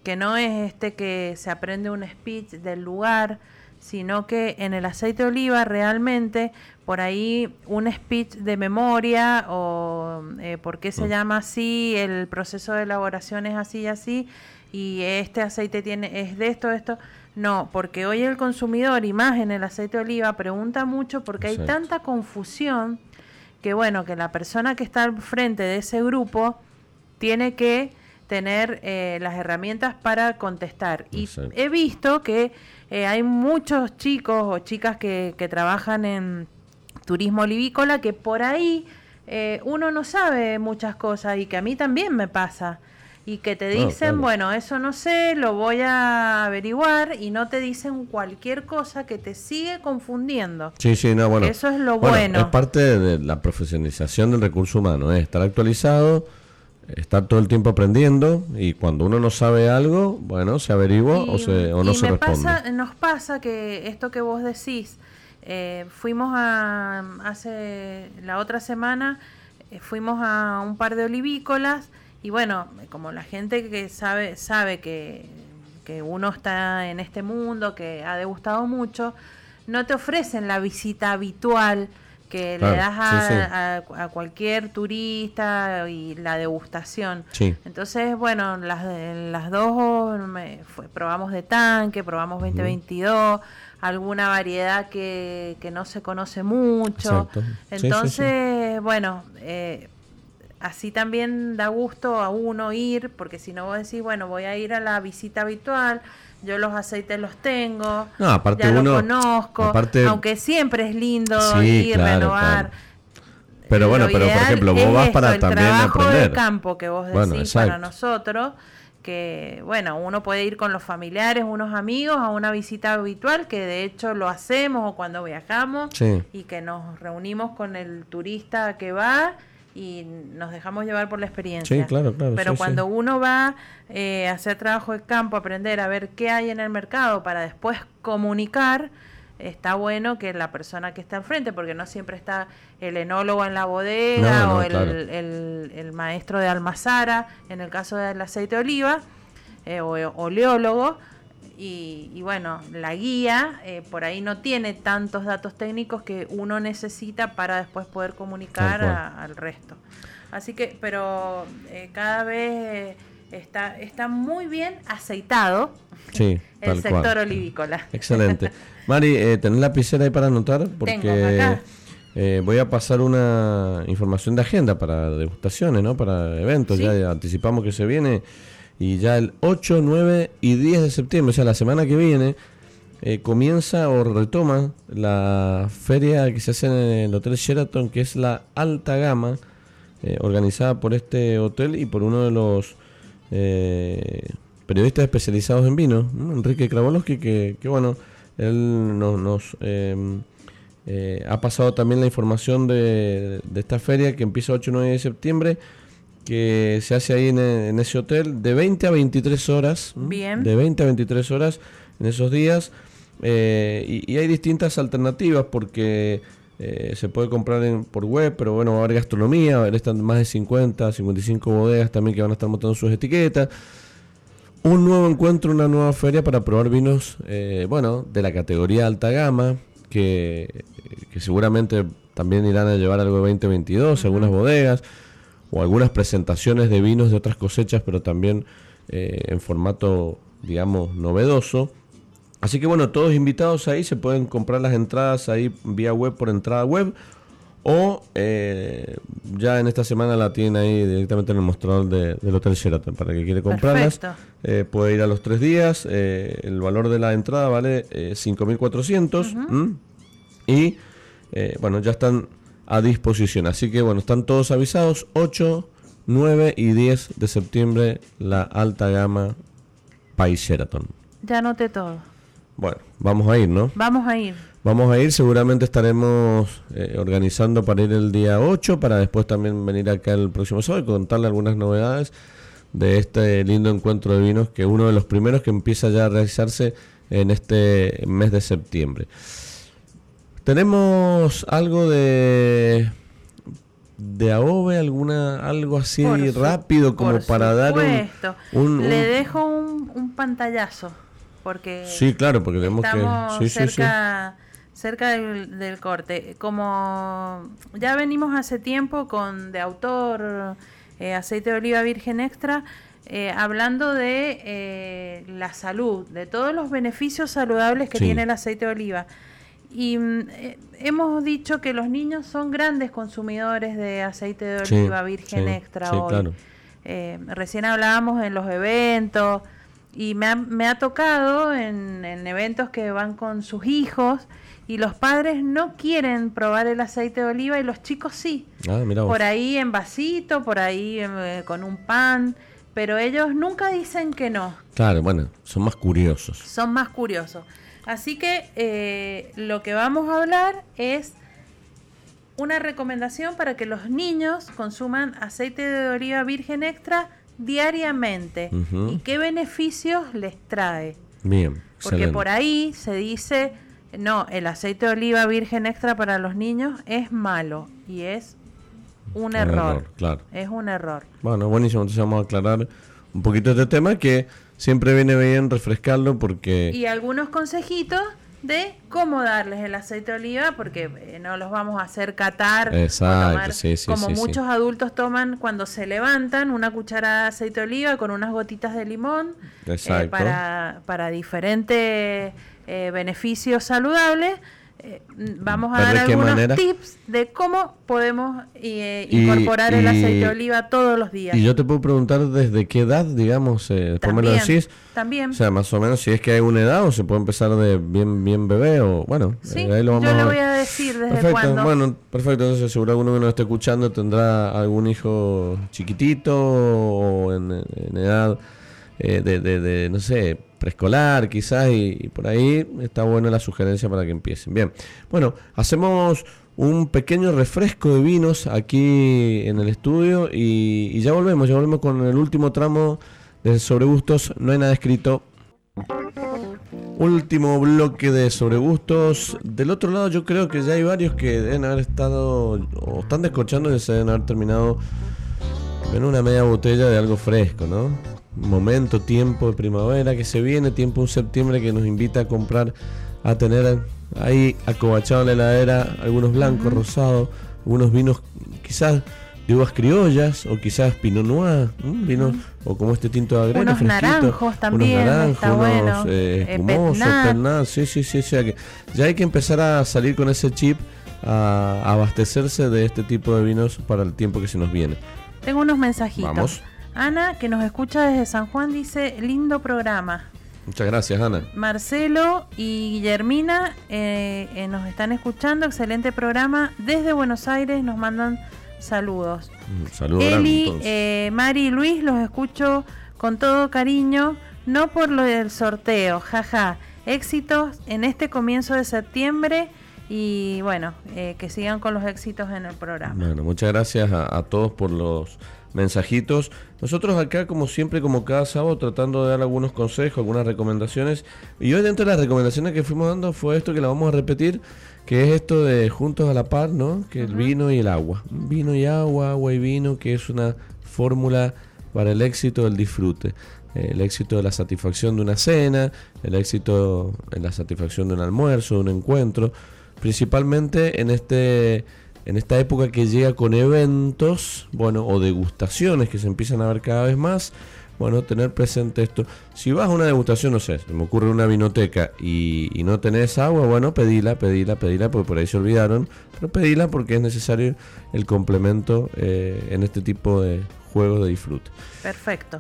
Speaker 2: que no es este que se aprende un speech del lugar, sino que en el aceite de oliva realmente por ahí un speech de memoria o eh, por qué se llama así, el proceso de elaboración es así y así, y este aceite tiene es de esto, esto. No, porque hoy el consumidor y más en el aceite de oliva pregunta mucho porque hay tanta confusión que bueno, que la persona que está al frente de ese grupo tiene que tener eh, las herramientas para contestar. Y he visto que eh, hay muchos chicos o chicas que, que trabajan en turismo olivícola que por ahí eh, uno no sabe muchas cosas y que a mí también me pasa. Y que te dicen,
Speaker 1: claro.
Speaker 2: bueno, eso no sé, lo voy a averiguar y no te dicen cualquier cosa que te sigue confundiendo.
Speaker 1: Sí, sí, no, bueno.
Speaker 2: Eso es lo bueno.
Speaker 1: Es parte de la profesionalización del recurso humano, es estar actualizado, estar todo el tiempo aprendiendo y cuando uno no sabe algo, bueno, se averigua o, se, o no
Speaker 2: y
Speaker 1: se
Speaker 2: me
Speaker 1: responde.
Speaker 2: pasa, nos pasa que esto que vos decís, eh, fuimos a, hace la otra semana, eh, fuimos a un par de olivícolas y bueno, como la gente que sabe, sabe que, que uno está en este mundo, que ha degustado mucho, no te ofrecen la visita habitual que
Speaker 1: Claro,
Speaker 2: le das a,
Speaker 1: sí, sí.
Speaker 2: a- a cualquier turista y la degustación.
Speaker 1: Sí.
Speaker 2: Entonces, bueno, las, las dos me fue- probamos de tanque, probamos 2022, alguna variedad que, que no se conoce mucho.
Speaker 1: Exacto.
Speaker 2: Entonces, bueno, eh, así también da gusto a uno ir, porque si no vos decís, bueno, voy a ir a la visita habitual, yo los aceites los tengo,
Speaker 1: No, aparte
Speaker 2: ya
Speaker 1: uno-
Speaker 2: los conozco,
Speaker 1: aparte-
Speaker 2: aunque siempre es lindo
Speaker 1: Sí,
Speaker 2: ir,
Speaker 1: claro,
Speaker 2: renovar.
Speaker 1: claro. Pero bueno, pero por ejemplo, vos vas
Speaker 2: esto,
Speaker 1: para
Speaker 2: el
Speaker 1: también aprender.
Speaker 2: de campo que vos decís
Speaker 1: Bueno,
Speaker 2: para nosotros, que bueno, uno puede ir con los familiares, unos amigos a una visita habitual, que de hecho lo hacemos o cuando viajamos
Speaker 1: Sí.
Speaker 2: y que nos reunimos con el turista que va y nos dejamos llevar por la experiencia.
Speaker 1: Sí, claro, claro,
Speaker 2: Pero
Speaker 1: sí,
Speaker 2: cuando
Speaker 1: sí.
Speaker 2: uno va eh, a hacer trabajo de campo, aprender a ver qué hay en el mercado para después comunicar, está bueno que la persona que está enfrente, porque no siempre está el enólogo en la bodega
Speaker 1: No, no,
Speaker 2: o el,
Speaker 1: claro.
Speaker 2: el- el maestro de almazara, en el caso del aceite de oliva, eh, o oleólogo. Y, y bueno, la guía eh, por ahí no tiene tantos datos técnicos que uno necesita para después poder comunicar a- al resto. Así que, pero eh, cada vez eh, está, está muy bien aceitado
Speaker 1: Sí, *laughs*
Speaker 2: el sector
Speaker 1: cual.
Speaker 2: olivícola. *laughs*
Speaker 1: Excelente. Mari, eh, ¿tenés lapicera ahí para anotar? Porque
Speaker 2: Tengo, acá.
Speaker 1: eh, voy a pasar una información de agenda para degustaciones, ¿no? Para eventos.
Speaker 2: Sí.
Speaker 1: Ya anticipamos que se viene. Y ya el 8, 9 y 10 de septiembre, o sea, la semana que viene, eh, comienza o retoma la feria que se hace en el Hotel Sheraton, que es la alta gama, eh, organizada por este hotel y por uno de los eh, periodistas especializados en vino, ¿no? Enrique Kravolowski, que, que bueno, él no- nos eh, eh, ha pasado también la información de, de esta feria que empieza 8 y 9 de septiembre, que se hace ahí en, en ese hotel de 20 a 23 horas. De 20 a 23 horas en esos días. eh, y, y hay distintas alternativas porque eh, se puede comprar en- por web, pero bueno, va a haber gastronomía, va a haber están más de 50, 55 bodegas también que van a estar montando sus etiquetas. Un nuevo encuentro, una nueva feria para probar vinos, eh, bueno, de la categoría alta gama, que, que seguramente también irán a llevar algo de 2022, algunas bodegas, o algunas presentaciones de vinos de otras cosechas, pero también eh, en formato, digamos, novedoso. Así que bueno, todos invitados ahí, se pueden comprar las entradas ahí vía web por entrada web. O eh, ya en esta semana la tienen ahí directamente en el mostrador de- del Hotel Sheraton para el que quiere comprarlas. Eh, puede ir a los tres días. eh, el valor de la entrada vale eh, 5.400. ¿m? Y eh, bueno, ya están a disposición. Así que bueno, están todos avisados. 8, 9 y 10 de septiembre la alta gama País Sheraton.
Speaker 2: Ya noté todo.
Speaker 1: Bueno, vamos a ir, ¿no?
Speaker 2: Vamos a ir.
Speaker 1: Vamos a ir, seguramente estaremos eh, organizando para ir el día 8, para después también venir acá el próximo sábado y contarle algunas novedades de este lindo encuentro de vinos, que es uno de los primeros que empieza ya a realizarse en este mes de septiembre. Tenemos algo de de AOVE, alguna algo así
Speaker 2: su-
Speaker 1: rápido como para dar un, un- un-
Speaker 2: Le dejo un, un pantallazo. Porque
Speaker 1: Sí, claro, porque tenemos que sí, sí, sí.
Speaker 2: cerca, cerca del, del corte. Como ya venimos hace tiempo con de autor eh, aceite de oliva virgen extra, eh, hablando de eh, la salud, de todos los beneficios saludables que tiene el aceite de oliva. Y mm, eh, hemos dicho que los niños son grandes consumidores de aceite de
Speaker 1: Sí,
Speaker 2: oliva virgen
Speaker 1: sí,
Speaker 2: extra
Speaker 1: sí,
Speaker 2: hoy.
Speaker 1: claro.
Speaker 2: Eh, recién hablábamos en los eventos Y me ha, me ha tocado en, en eventos que van con sus hijos y los padres no quieren probar el aceite de oliva y los chicos sí.
Speaker 1: Ah, mira vos.
Speaker 2: Por ahí en vasito, por ahí eh, con un pan, pero ellos nunca dicen que no,
Speaker 1: Claro, bueno, son más curiosos.
Speaker 2: son más curiosos. Así que eh, lo que vamos a hablar es una recomendación para que los niños consuman aceite de oliva virgen extra diariamente y qué beneficios les trae.
Speaker 1: Bien.
Speaker 2: Porque
Speaker 1: excelente.
Speaker 2: por ahí se dice, no, el aceite de oliva virgen extra para los niños es malo y es un,
Speaker 1: Un
Speaker 2: error.
Speaker 1: error, claro.
Speaker 2: Es un error.
Speaker 1: Bueno, buenísimo. Entonces vamos a aclarar un poquito este tema que siempre viene bien refrescarlo porque...
Speaker 2: Y algunos consejitos de cómo darles el aceite de oliva, porque eh, no los vamos a hacer catar
Speaker 1: Exacto,
Speaker 2: tomar
Speaker 1: sí, sí,
Speaker 2: como
Speaker 1: sí,
Speaker 2: muchos adultos toman cuando se levantan una cucharada de aceite de oliva con unas gotitas de limón eh, para, para diferentes eh, beneficios saludables. Eh, mm, vamos a dar algunos
Speaker 1: manera.
Speaker 2: tips de cómo podemos eh,
Speaker 1: Y-
Speaker 2: incorporar el
Speaker 1: y-
Speaker 2: aceite de oliva todos los días.
Speaker 1: Y yo te puedo preguntar desde qué edad, digamos, eh, me lo
Speaker 2: También,
Speaker 1: decís.
Speaker 2: también.
Speaker 1: O sea, más o menos si es que hay una edad o se puede empezar de bien bien bebé o bueno,
Speaker 2: Sí,
Speaker 1: eh, ahí lo vamos
Speaker 2: yo le voy a decir desde
Speaker 1: Perfecto,
Speaker 2: cuándo.
Speaker 1: bueno, perfecto. Entonces, seguro alguno que nos esté escuchando tendrá algún hijo chiquitito o en, en edad eh, de, de, de, no sé, preescolar quizás y, por ahí está buena la sugerencia para que empiecen. Bien, bueno, hacemos un pequeño refresco de vinos aquí en el estudio y, y ya volvemos, ya volvemos con el último tramo de Sobre Gustos. No hay nada escrito. Último bloque de sobregustos. Del otro lado yo creo que ya hay varios que deben haber estado o están descorchando y se deben haber terminado en una media botella de algo fresco, ¿no? Momento, tiempo de primavera que se viene, tiempo un septiembre que nos invita a comprar, a tener ahí acobachado en la heladera algunos blancos, rosados, algunos vinos quizás de uvas criollas o quizás pinot noir, ¿m? vinos o como este tinto de agrelo
Speaker 2: Unos
Speaker 1: fresquito,
Speaker 2: naranjos también,
Speaker 1: unos naranjos,
Speaker 2: está
Speaker 1: unos
Speaker 2: bueno.
Speaker 1: eh,
Speaker 2: Eh,
Speaker 1: espumosos, sí, sí, sí, o sea que ya hay que empezar a salir con ese chip a abastecerse de este tipo de vinos para el tiempo que se nos viene.
Speaker 2: Tengo unos mensajitos.
Speaker 1: Vamos.
Speaker 2: Ana, que nos escucha desde San Juan, dice, lindo programa.
Speaker 1: Muchas gracias, Ana.
Speaker 2: Marcelo y Guillermina eh, eh, nos están escuchando, excelente programa. Desde Buenos Aires nos mandan saludos.
Speaker 1: Un saludo grande,
Speaker 2: Eli,
Speaker 1: entonces.
Speaker 2: eh, Mari y Luis los escucho con todo cariño, no por lo del sorteo, jaja. Éxitos en este comienzo de septiembre y bueno, eh, que sigan con los éxitos en el programa.
Speaker 1: Bueno, muchas gracias a, a todos por los mensajitos. Nosotros acá, como siempre, como cada sábado, tratando de dar algunos consejos, algunas recomendaciones. Y hoy dentro de las recomendaciones que fuimos dando fue esto que la vamos a repetir, que es esto de juntos a la par, ¿no? Que el vino y el agua. Vino y agua, agua y vino, que es una fórmula para el éxito del disfrute. El éxito de la satisfacción de una cena, el éxito en la satisfacción de un almuerzo, de un encuentro, principalmente en este en esta época que llega con eventos, bueno, o degustaciones que se empiezan a ver cada vez más, bueno, tener presente esto. Si vas a una degustación, no sé, se me ocurre una vinoteca y, no tenés agua, bueno, pedila, pedila, pedila, porque por ahí se olvidaron, pero pedila porque es necesario el complemento eh, en este tipo de juegos de disfrute.
Speaker 2: Perfecto.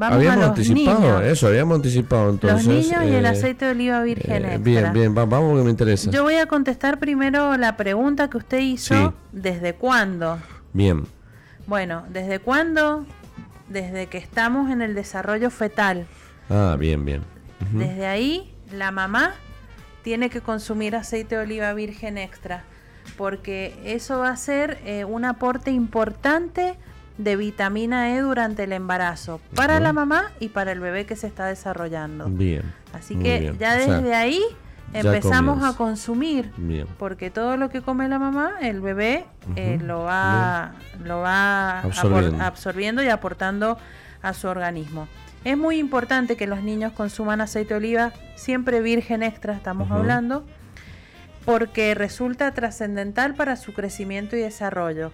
Speaker 2: Vamos
Speaker 1: habíamos
Speaker 2: a los
Speaker 1: anticipado
Speaker 2: niños.
Speaker 1: eso, habíamos anticipado entonces.
Speaker 2: los niños y el
Speaker 1: eh,
Speaker 2: aceite de oliva virgen
Speaker 1: eh,
Speaker 2: extra.
Speaker 1: bien, bien, va- vamos que me interesa.
Speaker 2: Yo voy a contestar primero la pregunta que usted hizo.
Speaker 1: Sí.
Speaker 2: ¿Desde cuándo?
Speaker 1: Bien,
Speaker 2: Bueno, ¿desde cuándo? Desde que estamos en el desarrollo fetal.
Speaker 1: ah, bien, bien.
Speaker 2: Desde ahí, la mamá tiene que consumir aceite de oliva virgen extra, porque eso va a ser eh, un aporte importante de vitamina E durante el embarazo, para la mamá y para el bebé que se está desarrollando.
Speaker 1: Bien.
Speaker 2: Así que
Speaker 1: bien.
Speaker 2: ya
Speaker 1: O sea,
Speaker 2: desde ahí empezamos
Speaker 1: comienza.
Speaker 2: a consumir,
Speaker 1: Bien.
Speaker 2: porque todo lo que come la mamá, el bebé eh, lo va, lo va
Speaker 1: Absorbiendo.
Speaker 2: absorbiendo y aportando a su organismo. Es muy importante que los niños consuman aceite de oliva, siempre virgen extra estamos hablando, porque resulta trascendental para su crecimiento y desarrollo.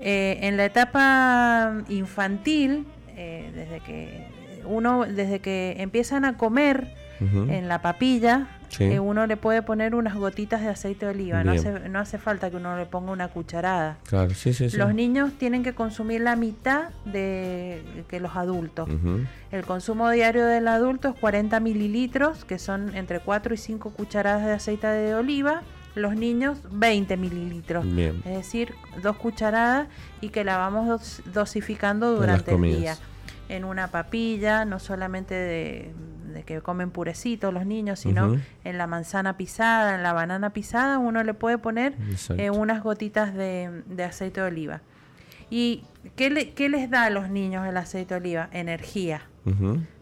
Speaker 2: Eh, en la etapa infantil, eh, desde que uno, desde que empiezan a comer, en la papilla,
Speaker 1: Sí.
Speaker 2: eh, uno le puede poner unas gotitas de aceite de oliva. No hace, no hace falta que uno le ponga una cucharada.
Speaker 1: Claro, sí, sí, sí.
Speaker 2: Los niños tienen que consumir la mitad de que los adultos. El consumo diario del adulto es 40 mililitros, que son entre 4 y 5 cucharadas de aceite de oliva. Los niños 20 mililitros.
Speaker 1: Bien.
Speaker 2: Es decir, dos cucharadas y que la vamos dos- dosificando durante el día. En una papilla, no solamente de, de que comen purecitos los niños, sino en la manzana pisada, en la banana pisada, uno le puede poner eh, unas gotitas de, de aceite de oliva. ¿Y qué, le- qué les da a los niños el aceite de oliva? Energía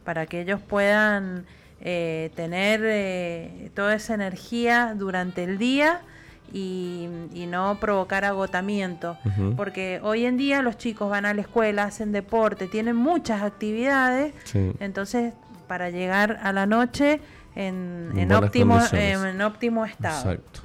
Speaker 2: para que ellos puedan eh, tener eh, toda esa energía durante el día y, y no provocar agotamiento. Porque hoy en día los chicos van a la escuela, hacen deporte, tienen muchas actividades,
Speaker 1: Sí.
Speaker 2: entonces para llegar a la noche en,
Speaker 1: En
Speaker 2: en óptimo,
Speaker 1: condiciones.
Speaker 2: en óptimo estado.
Speaker 1: Exacto.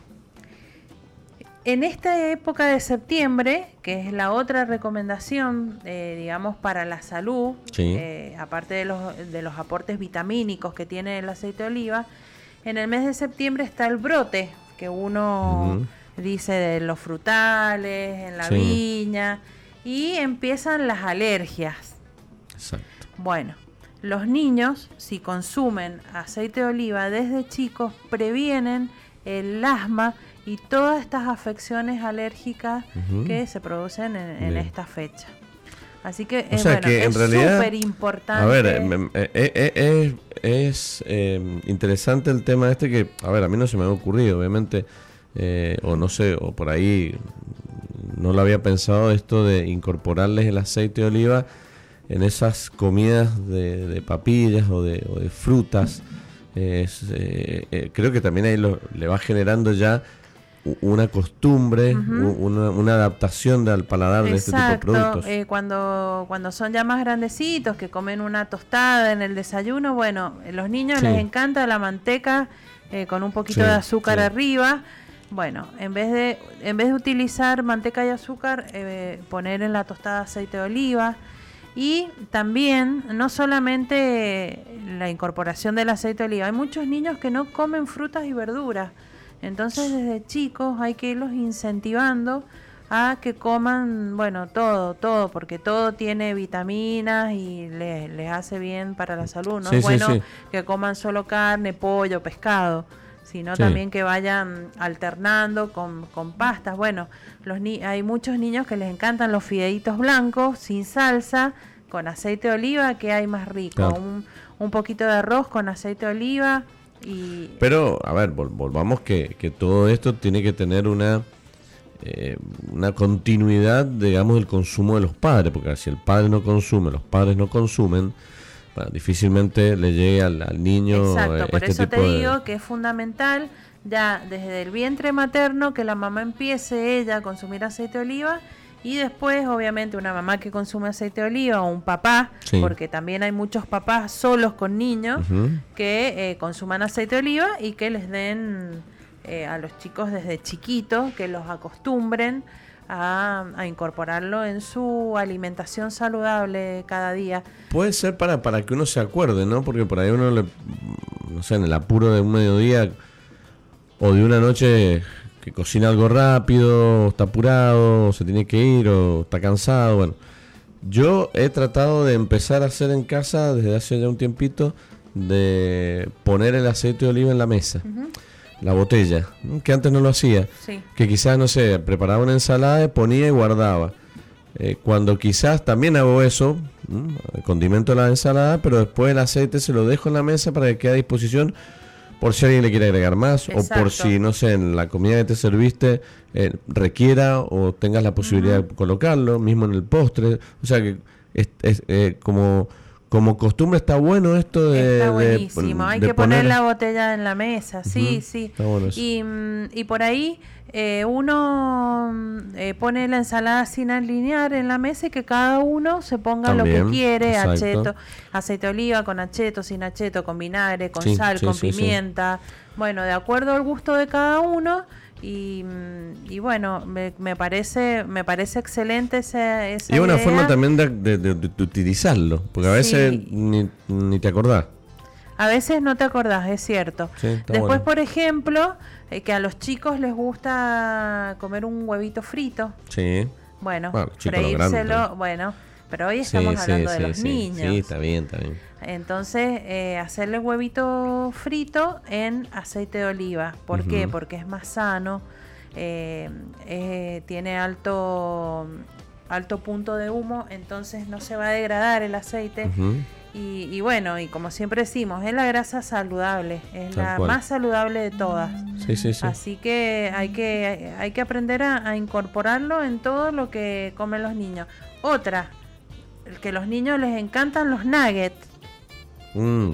Speaker 2: En esta época de septiembre, que es la otra recomendación, eh, digamos, para la salud,
Speaker 1: Sí.
Speaker 2: eh, aparte de los, de los aportes vitamínicos que tiene el aceite de oliva, en el mes de septiembre está el brote, que uno dice de los frutales, en la
Speaker 1: Sí.
Speaker 2: viña, y empiezan las alergias.
Speaker 1: Exacto.
Speaker 2: Bueno, los niños, si consumen aceite de oliva desde chicos, previenen el asma y todas estas afecciones alérgicas que se producen en, en esta fecha. Así que
Speaker 1: O
Speaker 2: es,
Speaker 1: sea
Speaker 2: bueno,
Speaker 1: que
Speaker 2: es súper importante.
Speaker 1: A ver, eh, eh, eh, eh, es, es, eh, interesante el tema este que, a ver, a mí no se me había ocurrido, obviamente, eh, o no sé, o por ahí no lo había pensado esto de incorporarles el aceite de oliva en esas comidas de, de papillas o de, o de frutas. Es, eh, eh, creo que también ahí lo- le va generando ya una costumbre, una, una adaptación al paladar de este tipo de productos.
Speaker 2: eh, cuando, cuando son ya más grandecitos, que comen una tostada en el desayuno, bueno, a los niños
Speaker 1: Sí.
Speaker 2: les encanta la manteca eh, con un poquito
Speaker 1: Sí,
Speaker 2: de azúcar
Speaker 1: sí.
Speaker 2: arriba. Bueno, en vez de en vez de utilizar manteca y azúcar, eh, poner en la tostada aceite de oliva. Y también, no solamente la incorporación del aceite de oliva, hay muchos niños que no comen frutas y verduras. Entonces, desde chicos hay que irlos incentivando a que coman, bueno, todo, todo, porque todo tiene vitaminas y les, les hace bien para la salud. No
Speaker 1: Sí,
Speaker 2: es bueno
Speaker 1: sí.
Speaker 2: que coman solo carne, pollo, pescado, sino también que vayan alternando con, con pastas. Bueno, los ni hay muchos niños que les encantan los fideitos blancos, sin salsa, con aceite de oliva, que hay más rico.
Speaker 1: Claro.
Speaker 2: Un, un poquito de arroz con aceite de oliva y...
Speaker 1: Pero, a ver, vol- volvamos que, que todo esto tiene que tener una, eh, una continuidad, digamos, del consumo de los padres, porque si el padre no consume, los padres no consumen, bueno, difícilmente le llegue al, al niño
Speaker 2: Exacto,
Speaker 1: eh,
Speaker 2: por
Speaker 1: este
Speaker 2: eso te
Speaker 1: de...
Speaker 2: digo que es fundamental ya desde el vientre materno que la mamá empiece ella a consumir aceite de oliva y después obviamente una mamá que consume aceite de oliva o un papá,
Speaker 1: Sí.
Speaker 2: porque también hay muchos papás solos con niños que eh, consuman aceite de oliva y que les den eh, a los chicos desde chiquitos, que los acostumbren a, a incorporarlo en su alimentación saludable cada día.
Speaker 1: Puede ser para, para que uno se acuerde, ¿no? Porque por ahí uno, le, no sé, en el apuro de un mediodía o de una noche que cocina algo rápido, o está apurado, o se tiene que ir, o está cansado, bueno. Yo he tratado de empezar a hacer en casa desde hace ya un tiempito de poner el aceite de oliva en la mesa, la botella, que antes no lo hacía
Speaker 2: Sí.
Speaker 1: que quizás, no sé, preparaba una ensalada, ponía y guardaba. Eh, cuando quizás también hago eso, condimento la ensalada, pero después el aceite se lo dejo en la mesa para que quede a disposición por si alguien le quiere agregar más o por si, no sé, en la comida que te serviste eh, requiera o tengas la posibilidad de colocarlo, mismo en el postre. O sea que es, es, eh, como, como costumbre está bueno esto de...
Speaker 2: Está
Speaker 1: de-
Speaker 2: buenísimo. Hay
Speaker 1: de
Speaker 2: que poner
Speaker 1: poner-
Speaker 2: la botella en la mesa, sí, sí.
Speaker 1: está bueno eso.
Speaker 2: Y, mm, y por ahí eh, uno mm, eh, pone la ensalada sin alinear en la mesa y que cada uno se ponga lo que quiere,
Speaker 1: exacto.
Speaker 2: acheto, aceite de oliva con acheto, sin acheto, con vinagre, con
Speaker 1: Sí,
Speaker 2: sal,
Speaker 1: sí,
Speaker 2: con
Speaker 1: sí.
Speaker 2: pimienta. Bueno, de acuerdo al gusto de cada uno. Y, mm, y bueno, me, me parece me parece excelente esa, esa
Speaker 1: Y es una
Speaker 2: idea.
Speaker 1: forma también de, de- de- de utilizarlo, porque a veces
Speaker 2: Sí.
Speaker 1: ni, ni te acordás.
Speaker 2: A veces no te acordás, es cierto.
Speaker 1: Sí,
Speaker 2: Después,
Speaker 1: bueno.
Speaker 2: por ejemplo, eh, que a los chicos les gusta comer un huevito frito.
Speaker 1: Sí.
Speaker 2: Bueno,
Speaker 1: Bueno,
Speaker 2: freírselo, bueno, pero hoy estamos
Speaker 1: sí,
Speaker 2: hablando de los niños.
Speaker 1: Sí, está bien, está bien.
Speaker 2: Entonces, eh, hacerle huevito frito en aceite de oliva. ¿Por qué? Porque es más sano, eh, eh, tiene alto, alto punto de humo, entonces no se va a degradar el aceite. Y, y bueno, y como siempre decimos, es la grasa saludable, es
Speaker 1: Tal
Speaker 2: la
Speaker 1: cual.
Speaker 2: más saludable de todas.
Speaker 1: Sí, sí, sí.
Speaker 2: Así que hay que, hay que aprender a, a incorporarlo en todo lo que comen los niños. Otra, que los niños les encantan los nuggets.
Speaker 1: Mm,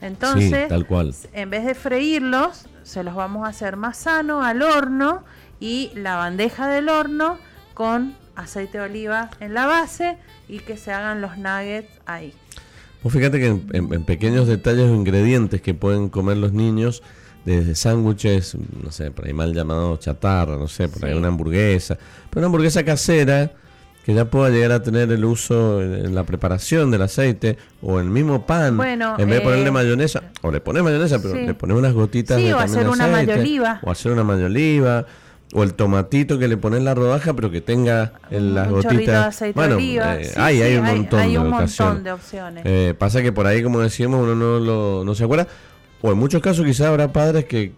Speaker 2: Entonces,
Speaker 1: sí, tal cual.
Speaker 2: en vez de freírlos, se los vamos a hacer más sano al horno y la bandeja del horno con aceite de oliva en la base y que se hagan los nuggets ahí.
Speaker 1: Vos fíjate que en, en- en pequeños detalles o ingredientes que pueden comer los niños, desde sándwiches, no sé, por ahí mal llamado chatarra, no sé, por ahí
Speaker 2: Sí.
Speaker 1: una hamburguesa, pero una hamburguesa casera que ya pueda llegar a tener el uso en, la preparación del aceite o el mismo pan,
Speaker 2: Bueno,
Speaker 1: en vez de ponerle
Speaker 2: eh,
Speaker 1: mayonesa, o le pones mayonesa, pero
Speaker 2: sí.
Speaker 1: le pones unas gotitas
Speaker 2: Sí,
Speaker 1: de
Speaker 2: o hacer
Speaker 1: de
Speaker 2: una
Speaker 1: aceite,
Speaker 2: mayoliva.
Speaker 1: o hacer una mayoliva, o el tomatito que le pones la rodaja, pero que tenga en las
Speaker 2: un de
Speaker 1: gotitas. bueno,
Speaker 2: de
Speaker 1: eh,
Speaker 2: Sí,
Speaker 1: hay, hay un montón
Speaker 2: hay
Speaker 1: de
Speaker 2: un montón
Speaker 1: ocasiones.
Speaker 2: de opciones.
Speaker 1: Eh, pasa que por ahí, como decíamos, uno no, lo, no se acuerda. O en muchos casos quizás habrá padres que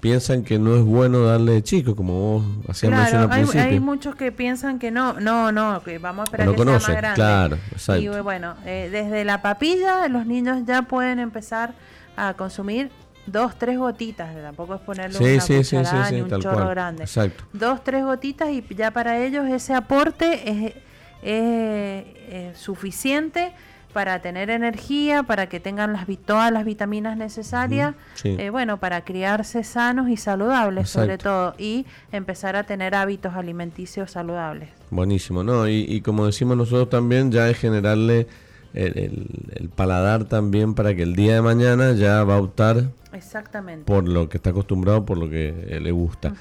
Speaker 1: piensan que no es bueno darle de chico, como vos hacías mención
Speaker 2: Claro,
Speaker 1: al
Speaker 2: hay,
Speaker 1: principio.
Speaker 2: hay muchos que piensan que no, no, no, que vamos a esperar
Speaker 1: No
Speaker 2: que sea más grande.
Speaker 1: claro, exacto.
Speaker 2: Y bueno, eh, desde la papilla los niños ya pueden empezar a consumir dos, tres gotitas, tampoco es ponerle
Speaker 1: Sí,
Speaker 2: una
Speaker 1: sí, sí, sí,
Speaker 2: cucharada
Speaker 1: sí,
Speaker 2: ni un
Speaker 1: tal
Speaker 2: chorro
Speaker 1: cual.
Speaker 2: grande.
Speaker 1: Exacto.
Speaker 2: Dos, tres gotitas y ya para ellos ese aporte es, es, eh, suficiente para tener energía, para que tengan las, todas las vitaminas necesarias,
Speaker 1: sí.
Speaker 2: eh, bueno, para criarse sanos y saludables sobre todo y empezar a tener hábitos alimenticios saludables.
Speaker 1: Buenísimo, ¿no? Y, y como decimos nosotros también, ya es generarle el, el- el paladar también para que el día de mañana ya va a optar
Speaker 2: Exactamente.
Speaker 1: por lo que está acostumbrado, por lo que eh, le gusta.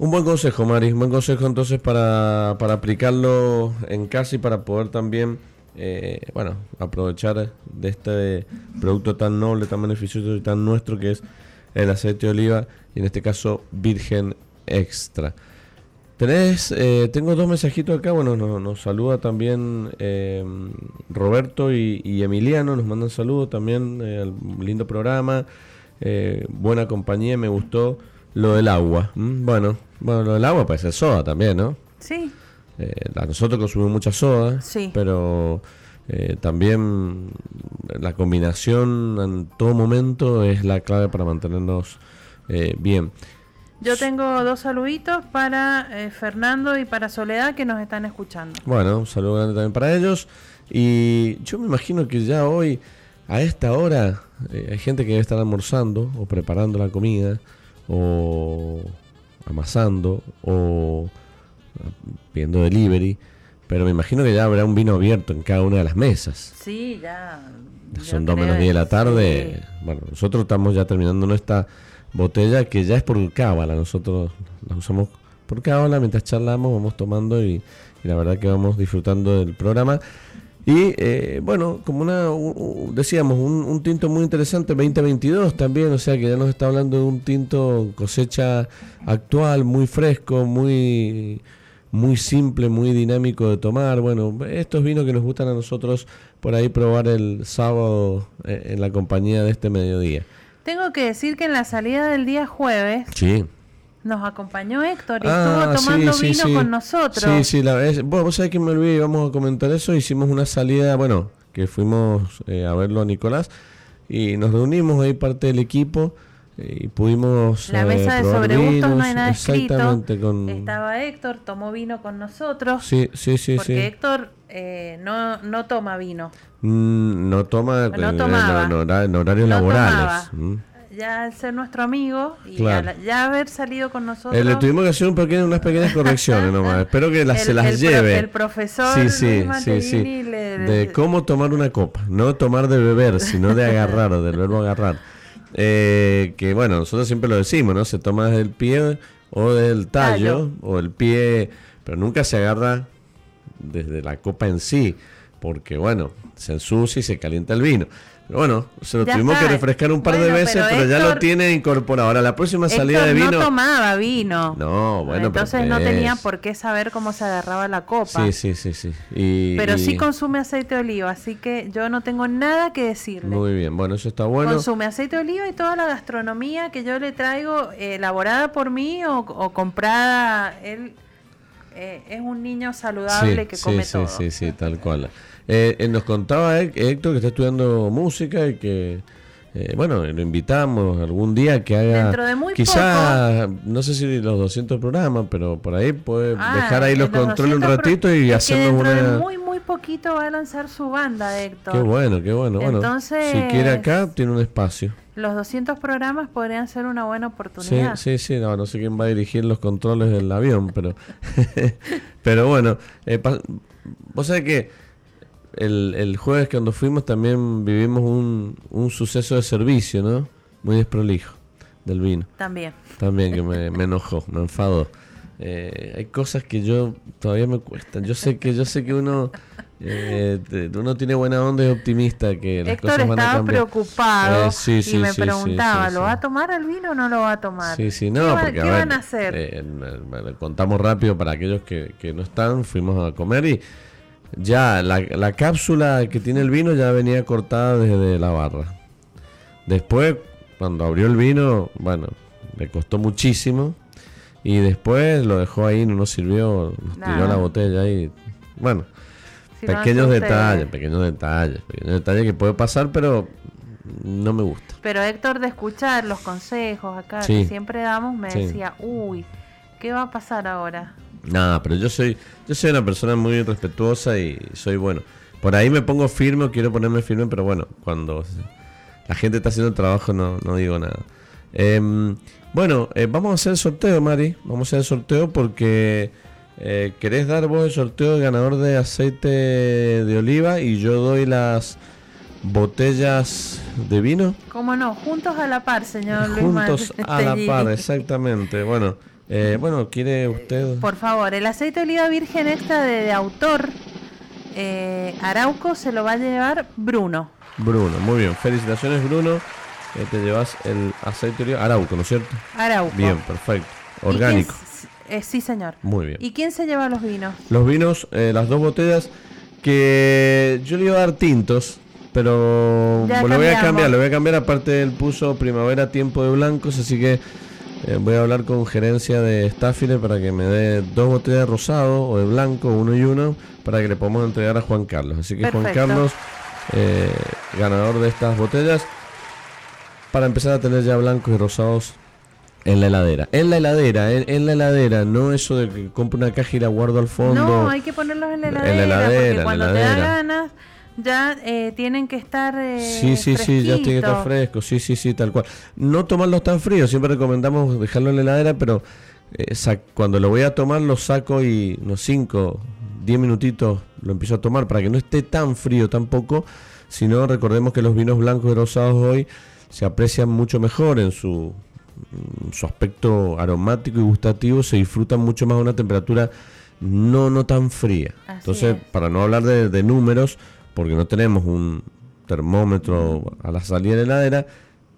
Speaker 1: Un buen consejo, Mari, un buen consejo entonces para, para aplicarlo en casa y para poder también, eh, bueno, aprovechar de este producto tan noble, tan beneficioso y tan nuestro que es el aceite de oliva y en este caso virgen extra. Tenés, eh, tengo dos mensajitos acá, bueno, nos, saluda también eh, Roberto y, Emiliano, nos mandan saludos también eh, al lindo programa, eh, buena compañía, me gustó lo del agua. ¿m? Bueno, bueno, lo del agua ser soda también, ¿no?
Speaker 2: Sí,
Speaker 1: Eh, nosotros consumimos mucha soda,
Speaker 2: Sí.
Speaker 1: pero eh, también la combinación en todo momento es la clave para mantenernos eh, bien.
Speaker 2: yo tengo dos saluditos para Fernando y para Soledad que nos están escuchando.
Speaker 1: Bueno, un saludo grande también para ellos. Y yo me imagino que ya hoy, a esta hora, hay gente que debe estar almorzando o preparando la comida o amasando o pidiendo delivery. Pero me imagino que ya habrá un vino abierto en cada una de las mesas.
Speaker 2: Sí, ya.
Speaker 1: Son dos menos 10 de la tarde.
Speaker 2: sí.
Speaker 1: Bueno, nosotros estamos ya terminando nuestra botella que ya es por cábala. Nosotros la usamos por cábala mientras charlamos, vamos tomando y, y la verdad que vamos disfrutando del programa. Y eh, bueno, como una, decíamos, un, un tinto muy interesante 2022 también, o sea que ya nos está hablando de un tinto cosecha actual, muy fresco, muy muy simple, muy dinámico de tomar. Bueno, estos vinos que nos gustan a nosotros por ahí probar el sábado eh, en la compañía de este mediodía.
Speaker 2: Tengo que decir que en la salida del día jueves
Speaker 1: Sí.
Speaker 2: nos acompañó Héctor y
Speaker 1: Ah,
Speaker 2: estuvo tomando
Speaker 1: sí, sí,
Speaker 2: vino con nosotros.
Speaker 1: Sí, sí, la vez. Bueno, vos sabés que me olvidé, íbamos a comentar eso. Hicimos una salida, bueno, que fuimos eh, a verlo a Nicolás y nos reunimos ahí parte del equipo y pudimos.
Speaker 2: La
Speaker 1: eh,
Speaker 2: mesa de
Speaker 1: probar
Speaker 2: sobregustos no hay nada escrito.
Speaker 1: Con.
Speaker 2: Estaba Héctor, tomó vino con nosotros.
Speaker 1: Sí, sí, sí,
Speaker 2: porque
Speaker 1: sí.
Speaker 2: Héctor eh, no, no toma vino.
Speaker 1: Mm, no toma
Speaker 2: No
Speaker 1: eh,
Speaker 2: tomaba.
Speaker 1: en hora- en horarios
Speaker 2: No
Speaker 1: laborales. Mm.
Speaker 2: Ya al ser nuestro amigo y
Speaker 1: Claro.
Speaker 2: al- ya haber salido con nosotros.
Speaker 1: Eh, le tuvimos que hacer un pequeño- unas pequeñas correcciones nomás. *laughs* Espero que las, se las
Speaker 2: el pro-
Speaker 1: lleve.
Speaker 2: el profesor
Speaker 1: Sí, sí, sí, sí.
Speaker 2: Le-
Speaker 1: De cómo tomar una copa. No tomar de beber, sino de agarrar, o del verbo agarrar. Eh, que bueno, nosotros siempre lo decimos, ¿no? Se toma desde el pie o del tallo,
Speaker 2: Tallo.
Speaker 1: o el pie, pero nunca se agarra desde la copa en sí, porque bueno, se ensucia y se calienta el vino. Pero bueno, se lo
Speaker 2: Ya
Speaker 1: tuvimos que refrescar un par de
Speaker 2: Bueno,
Speaker 1: veces,
Speaker 2: pero
Speaker 1: pero, ya lo
Speaker 2: Héctor-
Speaker 1: tiene incorporado. Ahora, la próxima salida
Speaker 2: Héctor
Speaker 1: de vino.
Speaker 2: no tomaba vino.
Speaker 1: No, bueno, pero
Speaker 2: Entonces
Speaker 1: ¿qué
Speaker 2: no tenía
Speaker 1: es?
Speaker 2: por qué saber cómo se agarraba la copa.
Speaker 1: Sí, sí, sí, sí. Y,
Speaker 2: Pero
Speaker 1: y-
Speaker 2: sí consume aceite de oliva, así que yo no tengo nada que decirle.
Speaker 1: Muy bien, bueno, eso está bueno.
Speaker 2: Consume aceite de oliva y toda la gastronomía que yo le traigo, eh, elaborada por mí o, o comprada. Él eh, es un niño saludable que come
Speaker 1: sí,
Speaker 2: todo.
Speaker 1: Sí, sí, sí, tal cual. Eh, eh, nos contaba Hé- Héctor que está estudiando música y que, eh, bueno, lo invitamos algún día que haga,
Speaker 2: Dentro de muy
Speaker 1: quizás, no sé si los 200 programas, pero por ahí puede
Speaker 2: Ah,
Speaker 1: dejar ahí los controles un
Speaker 2: 200 pro-
Speaker 1: ratito y hacernos
Speaker 2: dentro de
Speaker 1: una...
Speaker 2: muy, muy poquito va a lanzar su banda, Héctor.
Speaker 1: Qué bueno, qué bueno. Bueno,
Speaker 2: Entonces-
Speaker 1: si quiere acá, tiene un espacio.
Speaker 2: Los 200 programas podrían ser una buena
Speaker 1: Sí,
Speaker 2: oportunidad.
Speaker 1: sí, sí, no, no sé quién va a dirigir los controles del avión, pero *laughs* pero bueno, eh, vos sabés que el, el jueves cuando fuimos también vivimos un, un suceso de servicio, ¿no? Muy desprolijo del vino.
Speaker 2: También.
Speaker 1: También que me, me enojó, me enfadó. Eh, hay cosas que yo todavía me cuestan. Yo sé que yo sé que uno eh, te- uno tiene buena onda y es optimista que las
Speaker 2: Héctor
Speaker 1: cosas van a
Speaker 2: estaba
Speaker 1: cambiar.
Speaker 2: preocupado
Speaker 1: Eh, sí, sí,
Speaker 2: y me
Speaker 1: sí, sí,
Speaker 2: preguntaba,
Speaker 1: sí,
Speaker 2: ¿lo
Speaker 1: sí.
Speaker 2: va a tomar el vino o no lo va a tomar?
Speaker 1: Sí, sí,
Speaker 2: ¿Qué
Speaker 1: no,
Speaker 2: va-
Speaker 1: porque a
Speaker 2: ¿Qué
Speaker 1: ver,
Speaker 2: van a hacer?
Speaker 1: eh, contamos rápido para aquellos que, que no están, fuimos a comer y ya la, la cápsula que tiene el vino ya venía cortada desde la barra. Después, cuando abrió el vino, bueno, le costó muchísimo y después lo dejó ahí, no nos sirvió, nos tiró la botella y bueno,
Speaker 2: Si
Speaker 1: pequeños detalles, pequeños detalles, pequeños detalles que puede pasar, pero no me gusta.
Speaker 2: Pero Héctor, de escuchar los consejos acá
Speaker 1: Sí.
Speaker 2: que siempre damos, me
Speaker 1: Sí.
Speaker 2: decía, uy, ¿qué va a pasar ahora?
Speaker 1: Nada, pero yo soy, yo soy una persona muy respetuosa y soy bueno. Por ahí me pongo firme o quiero ponerme firme, pero bueno, cuando la gente está haciendo el trabajo no, no digo nada. Em, bueno, eh, vamos a hacer el sorteo, Mari. Vamos a hacer el sorteo porque eh, querés dar vos el sorteo de ganador de aceite de oliva y yo doy las botellas de vino.
Speaker 2: ¿Cómo no? Juntos a la par, señor Luis
Speaker 1: Juntos a la par, exactamente. Bueno, eh, bueno, ¿quiere usted?
Speaker 2: Por favor, el aceite de oliva virgen extra de, de autor eh, Arauco se lo va a llevar Bruno.
Speaker 1: Bruno, muy bien. Felicitaciones, Bruno. Eh, te llevas el aceite de oliva Arauco, ¿no es cierto?
Speaker 2: Arauco.
Speaker 1: Bien, perfecto.
Speaker 2: ¿Y quién
Speaker 1: Orgánico.
Speaker 2: s- eh, sí, señor.
Speaker 1: Muy bien.
Speaker 2: ¿Y quién se lleva los vinos?
Speaker 1: Los vinos, eh, las dos botellas que yo le iba a dar tintos, pero
Speaker 2: Ya
Speaker 1: lo voy a cambiar, lo voy a cambiar. Aparte él puso primavera tiempo de blancos, así que eh, voy a hablar con gerencia de Staffile para que me dé dos botellas de rosado o de blanco, uno y uno, para que le podamos entregar a Juan Carlos. Así que Juan. Carlos, eh, ganador de estas botellas, para empezar a tener ya blancos y rosados en la heladera. En la heladera, en, en la heladera, no eso de que compro una caja y la guardo al fondo.
Speaker 2: No, hay que ponerlos en la
Speaker 1: En la
Speaker 2: heladera,
Speaker 1: heladera, en
Speaker 2: porque
Speaker 1: la
Speaker 2: cuando te da
Speaker 1: heladera.
Speaker 2: ganas ya eh, tienen que estar eh,
Speaker 1: Sí, sí, sí, ya tiene que estar fresco, sí, sí, sí, tal cual. No tomarlos tan fríos, siempre recomendamos dejarlo en la heladera, pero eh, cuando lo voy a tomar lo saco y unos 5, 10 minutitos lo empiezo a tomar para que no esté tan frío tampoco, sino recordemos que los vinos blancos y rosados hoy se aprecian mucho mejor en su, su aspecto aromático y gustativo, se disfrutan mucho más a una temperatura no, no tan fría.
Speaker 2: Así
Speaker 1: Entonces,
Speaker 2: es.
Speaker 1: para no hablar de, de números, porque no tenemos un termómetro a la salida de la heladera,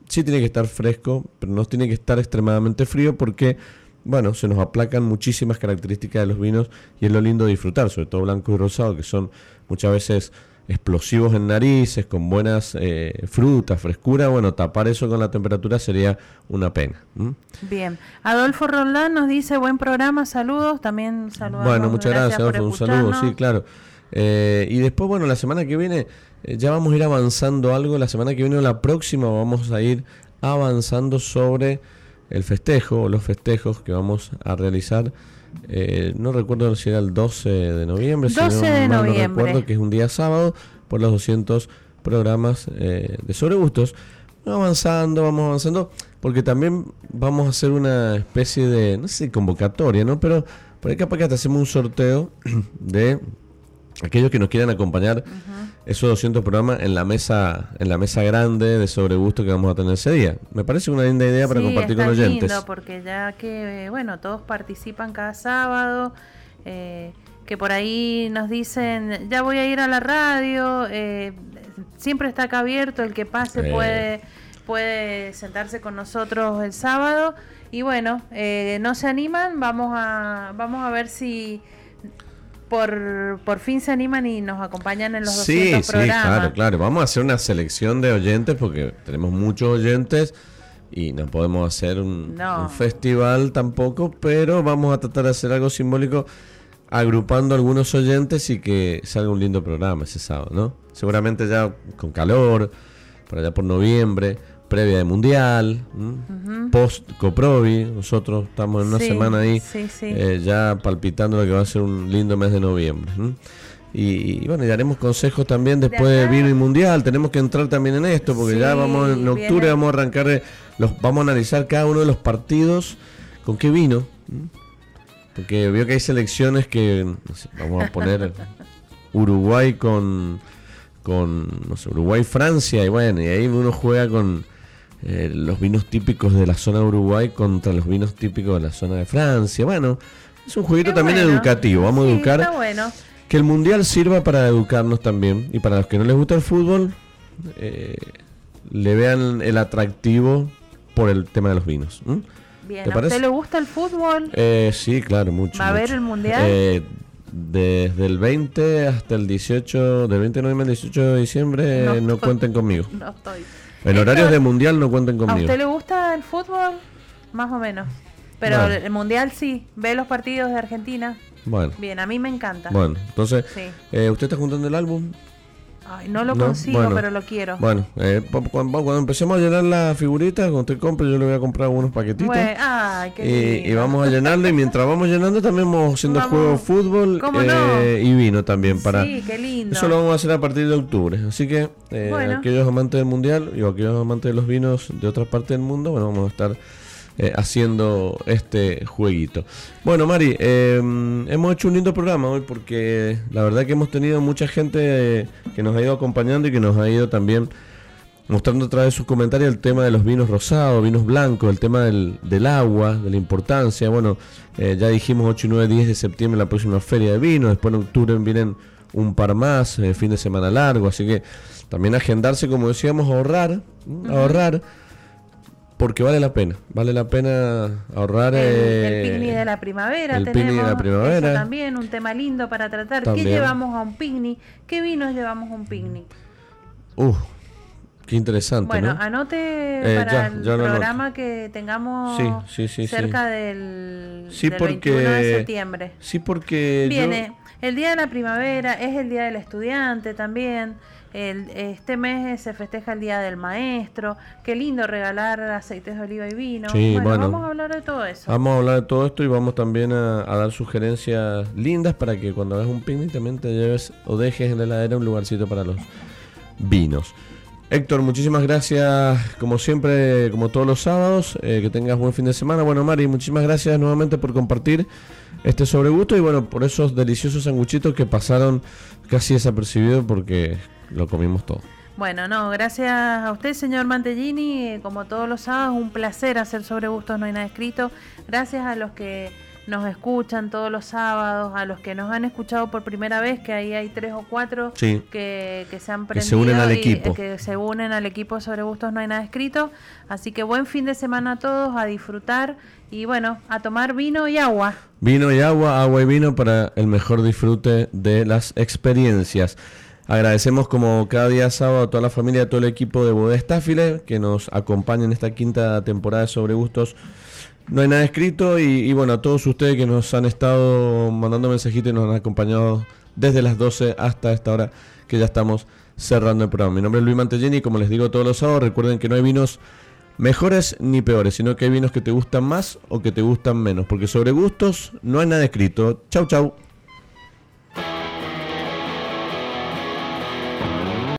Speaker 1: sí tiene que estar fresco, pero no tiene que estar extremadamente frío porque, bueno, se nos aplacan muchísimas características de los vinos y es lo lindo de disfrutar, sobre todo blanco y rosado, que son muchas veces explosivos en narices, con buenas eh, frutas, frescura, bueno, tapar eso con la temperatura sería una pena.
Speaker 2: Bien. Adolfo Roldán nos dice buen programa, saludos. También saludamos.
Speaker 1: Bueno, muchas gracias,
Speaker 2: por
Speaker 1: Adolfo, un saludo, sí, claro. Eh, y después, bueno, la semana que viene eh, ya vamos a ir avanzando algo. La semana que viene o la próxima vamos a ir avanzando sobre el festejo o los festejos que vamos a realizar. Eh, no recuerdo si era el 12 de noviembre, si
Speaker 2: 12
Speaker 1: no
Speaker 2: de
Speaker 1: mal no
Speaker 2: noviembre.
Speaker 1: recuerdo, que es un día sábado, por los 200 programas eh, de sobre gustos. Vamos avanzando, vamos avanzando, porque también vamos a hacer una especie de, no sé, convocatoria, ¿no? Pero por ahí capaz que hasta hacemos un sorteo *clears throat* de aquellos que nos quieran acompañar esos 200 programas en la mesa en la mesa grande de sobre gusto que vamos a tener ese día. Me parece una linda idea para
Speaker 2: Sí,
Speaker 1: compartir
Speaker 2: está
Speaker 1: con oyentes.
Speaker 2: lindo porque ya que, bueno, todos participan cada sábado, eh, que por ahí nos dicen, ya voy a ir a la radio, eh, siempre está acá abierto, el que pase
Speaker 1: Eh.
Speaker 2: puede, puede sentarse con nosotros el sábado. Y bueno, eh, no se animan, vamos a, vamos a ver si por, por fin se animan y nos acompañan en los 200
Speaker 1: Sí, sí,
Speaker 2: programas.
Speaker 1: claro, claro. Vamos a hacer una selección de oyentes porque tenemos muchos oyentes y no podemos hacer un,
Speaker 2: No.
Speaker 1: un festival tampoco, pero vamos a tratar de hacer algo simbólico agrupando algunos oyentes y que salga un lindo programa ese sábado, ¿no? Seguramente ya con calor, por allá por noviembre, previa de mundial, post Coprovi, nosotros estamos en una
Speaker 2: Sí,
Speaker 1: semana ahí
Speaker 2: sí, sí.
Speaker 1: eh, ya palpitando lo que va a ser un lindo mes de noviembre. Y, y bueno, y daremos consejos también después de vino y mundial. Tenemos que entrar también en esto, porque ya vamos en octubre,
Speaker 2: viene-
Speaker 1: vamos a arrancar, eh, los, vamos a analizar cada uno de los partidos con qué vino. Porque veo que hay selecciones que, no sé, vamos a poner Uruguay con, con no sé, Uruguay-Francia, y bueno, y ahí uno juega con eh, los vinos típicos de la zona de Uruguay contra los vinos típicos de la zona de Francia. Bueno, es un jueguito
Speaker 2: Qué
Speaker 1: también
Speaker 2: bueno.
Speaker 1: educativo, vamos a educar.
Speaker 2: Está bueno.
Speaker 1: Que el mundial sirva para educarnos también. Y para los que no les gusta el fútbol, eh, le vean el atractivo por el tema de los vinos.
Speaker 2: Bien,
Speaker 1: ¿Te
Speaker 2: ¿a
Speaker 1: parece?
Speaker 2: usted le gusta el fútbol?
Speaker 1: Eh, sí, claro, mucho.
Speaker 2: ¿Va a
Speaker 1: mucho.
Speaker 2: el Mundial?
Speaker 1: Eh, desde el 20 hasta el 18, del 20 de noviembre al 18 de diciembre,
Speaker 2: No
Speaker 1: no,
Speaker 2: estoy-
Speaker 1: cuenten conmigo.
Speaker 2: No estoy.
Speaker 1: En horarios de mundial no cuenten
Speaker 2: ¿A
Speaker 1: conmigo.
Speaker 2: usted le gusta el fútbol? Más o menos. Pero
Speaker 1: Bueno.
Speaker 2: el mundial sí. ¿Ve los partidos de Argentina?
Speaker 1: Bueno,
Speaker 2: Bien, a mí me encanta.
Speaker 1: bueno, entonces,
Speaker 2: Sí.
Speaker 1: eh, ¿usted está juntando el álbum?
Speaker 2: Ay, no lo
Speaker 1: No,
Speaker 2: consigo,
Speaker 1: bueno.
Speaker 2: pero lo quiero.
Speaker 1: Bueno, eh, cuando, cuando empecemos a llenar la figurita, cuando usted compre, yo le voy a comprar unos paquetitos.
Speaker 2: Bueno, ay, qué
Speaker 1: Y, y vamos a llenarlo y mientras vamos llenando también vamos haciendo juegos de fútbol
Speaker 2: ¿Cómo
Speaker 1: eh,
Speaker 2: no?
Speaker 1: y vino también para
Speaker 2: Sí, qué lindo.
Speaker 1: eso lo vamos a hacer a partir de octubre así que eh,
Speaker 2: Bueno.
Speaker 1: aquellos amantes del mundial y aquellos amantes de los vinos de otras partes del mundo bueno vamos a estar eh, haciendo este jueguito. Bueno Mari eh, hemos hecho un lindo programa hoy porque la verdad que hemos tenido mucha gente eh, que nos ha ido acompañando y que nos ha ido también mostrando a través de sus comentarios el tema de los vinos rosados, vinos blancos, el tema del, del agua, de la importancia. Bueno, eh, ya dijimos 8 y 9, 10 de septiembre la próxima feria de vino, después en octubre vienen un par más, eh, fin de semana largo, así que también agendarse, como decíamos, ahorrar, ahorrar, porque vale la pena, vale la pena ahorrar.
Speaker 2: El,
Speaker 1: eh,
Speaker 2: el picnic de la primavera
Speaker 1: el
Speaker 2: tenemos.
Speaker 1: picnic de la primavera.
Speaker 2: eso también, un tema lindo para tratar.
Speaker 1: También.
Speaker 2: ¿Qué llevamos a un picnic? ¿Qué vinos llevamos a un picnic?
Speaker 1: Uf, qué interesante,
Speaker 2: Bueno,
Speaker 1: ¿no?
Speaker 2: anote
Speaker 1: Eh,
Speaker 2: para
Speaker 1: ya,
Speaker 2: el
Speaker 1: ya
Speaker 2: programa que tengamos
Speaker 1: Sí, sí, sí,
Speaker 2: cerca del, del
Speaker 1: porque
Speaker 2: 21 de septiembre.
Speaker 1: Sí, porque yo-
Speaker 2: Viene el día de la primavera, es el día del estudiante también. El, este mes se festeja el día del maestro. Qué lindo regalar aceites de oliva y vino.
Speaker 1: Sí,
Speaker 2: bueno,
Speaker 1: bueno.
Speaker 2: vamos a hablar de todo eso.
Speaker 1: Vamos a hablar de todo esto y vamos también a, a dar sugerencias lindas para que cuando hagas un picnic también te lleves o dejes en la heladera un lugarcito para los vinos. Héctor, muchísimas gracias, como siempre, como todos los sábados. eh, que tengas buen fin de semana. Bueno, Mari, muchísimas gracias nuevamente por compartir este sobregusto y bueno, por esos deliciosos sanguchitos que pasaron casi desapercibidos porque lo comimos todo.
Speaker 2: Bueno, no, gracias a usted, señor Mantellini. eh, Como todos los sábados, un placer hacer sobre gustos, no hay nada escrito. Gracias a los que nos escuchan todos los sábados, a los que nos han escuchado por primera vez, que ahí hay tres o cuatro
Speaker 1: Sí.
Speaker 2: que, que se han
Speaker 1: Que se
Speaker 2: prendido
Speaker 1: unen al
Speaker 2: y,
Speaker 1: equipo.
Speaker 2: que se unen al equipo sobre gustos, no hay nada escrito. Así que buen fin de semana a todos, a disfrutar y bueno, a tomar vino y agua.
Speaker 1: Vino y agua, agua y vino para el mejor disfrute de las experiencias. Agradecemos como cada día sábado a toda la familia, a todo el equipo de Bodega Estáfile que nos acompaña en esta quinta temporada de Sobre Gustos. No hay nada escrito y, y bueno, a todos ustedes que nos han estado mandando mensajitos y nos han acompañado desde las 12 hasta esta hora que ya estamos cerrando el programa. Mi nombre es Luis Mantellini y como les digo todos los sábados, recuerden que no hay vinos mejores ni peores, sino que hay vinos que te gustan más o que te gustan menos, porque sobre gustos no hay nada escrito. Chau, chau.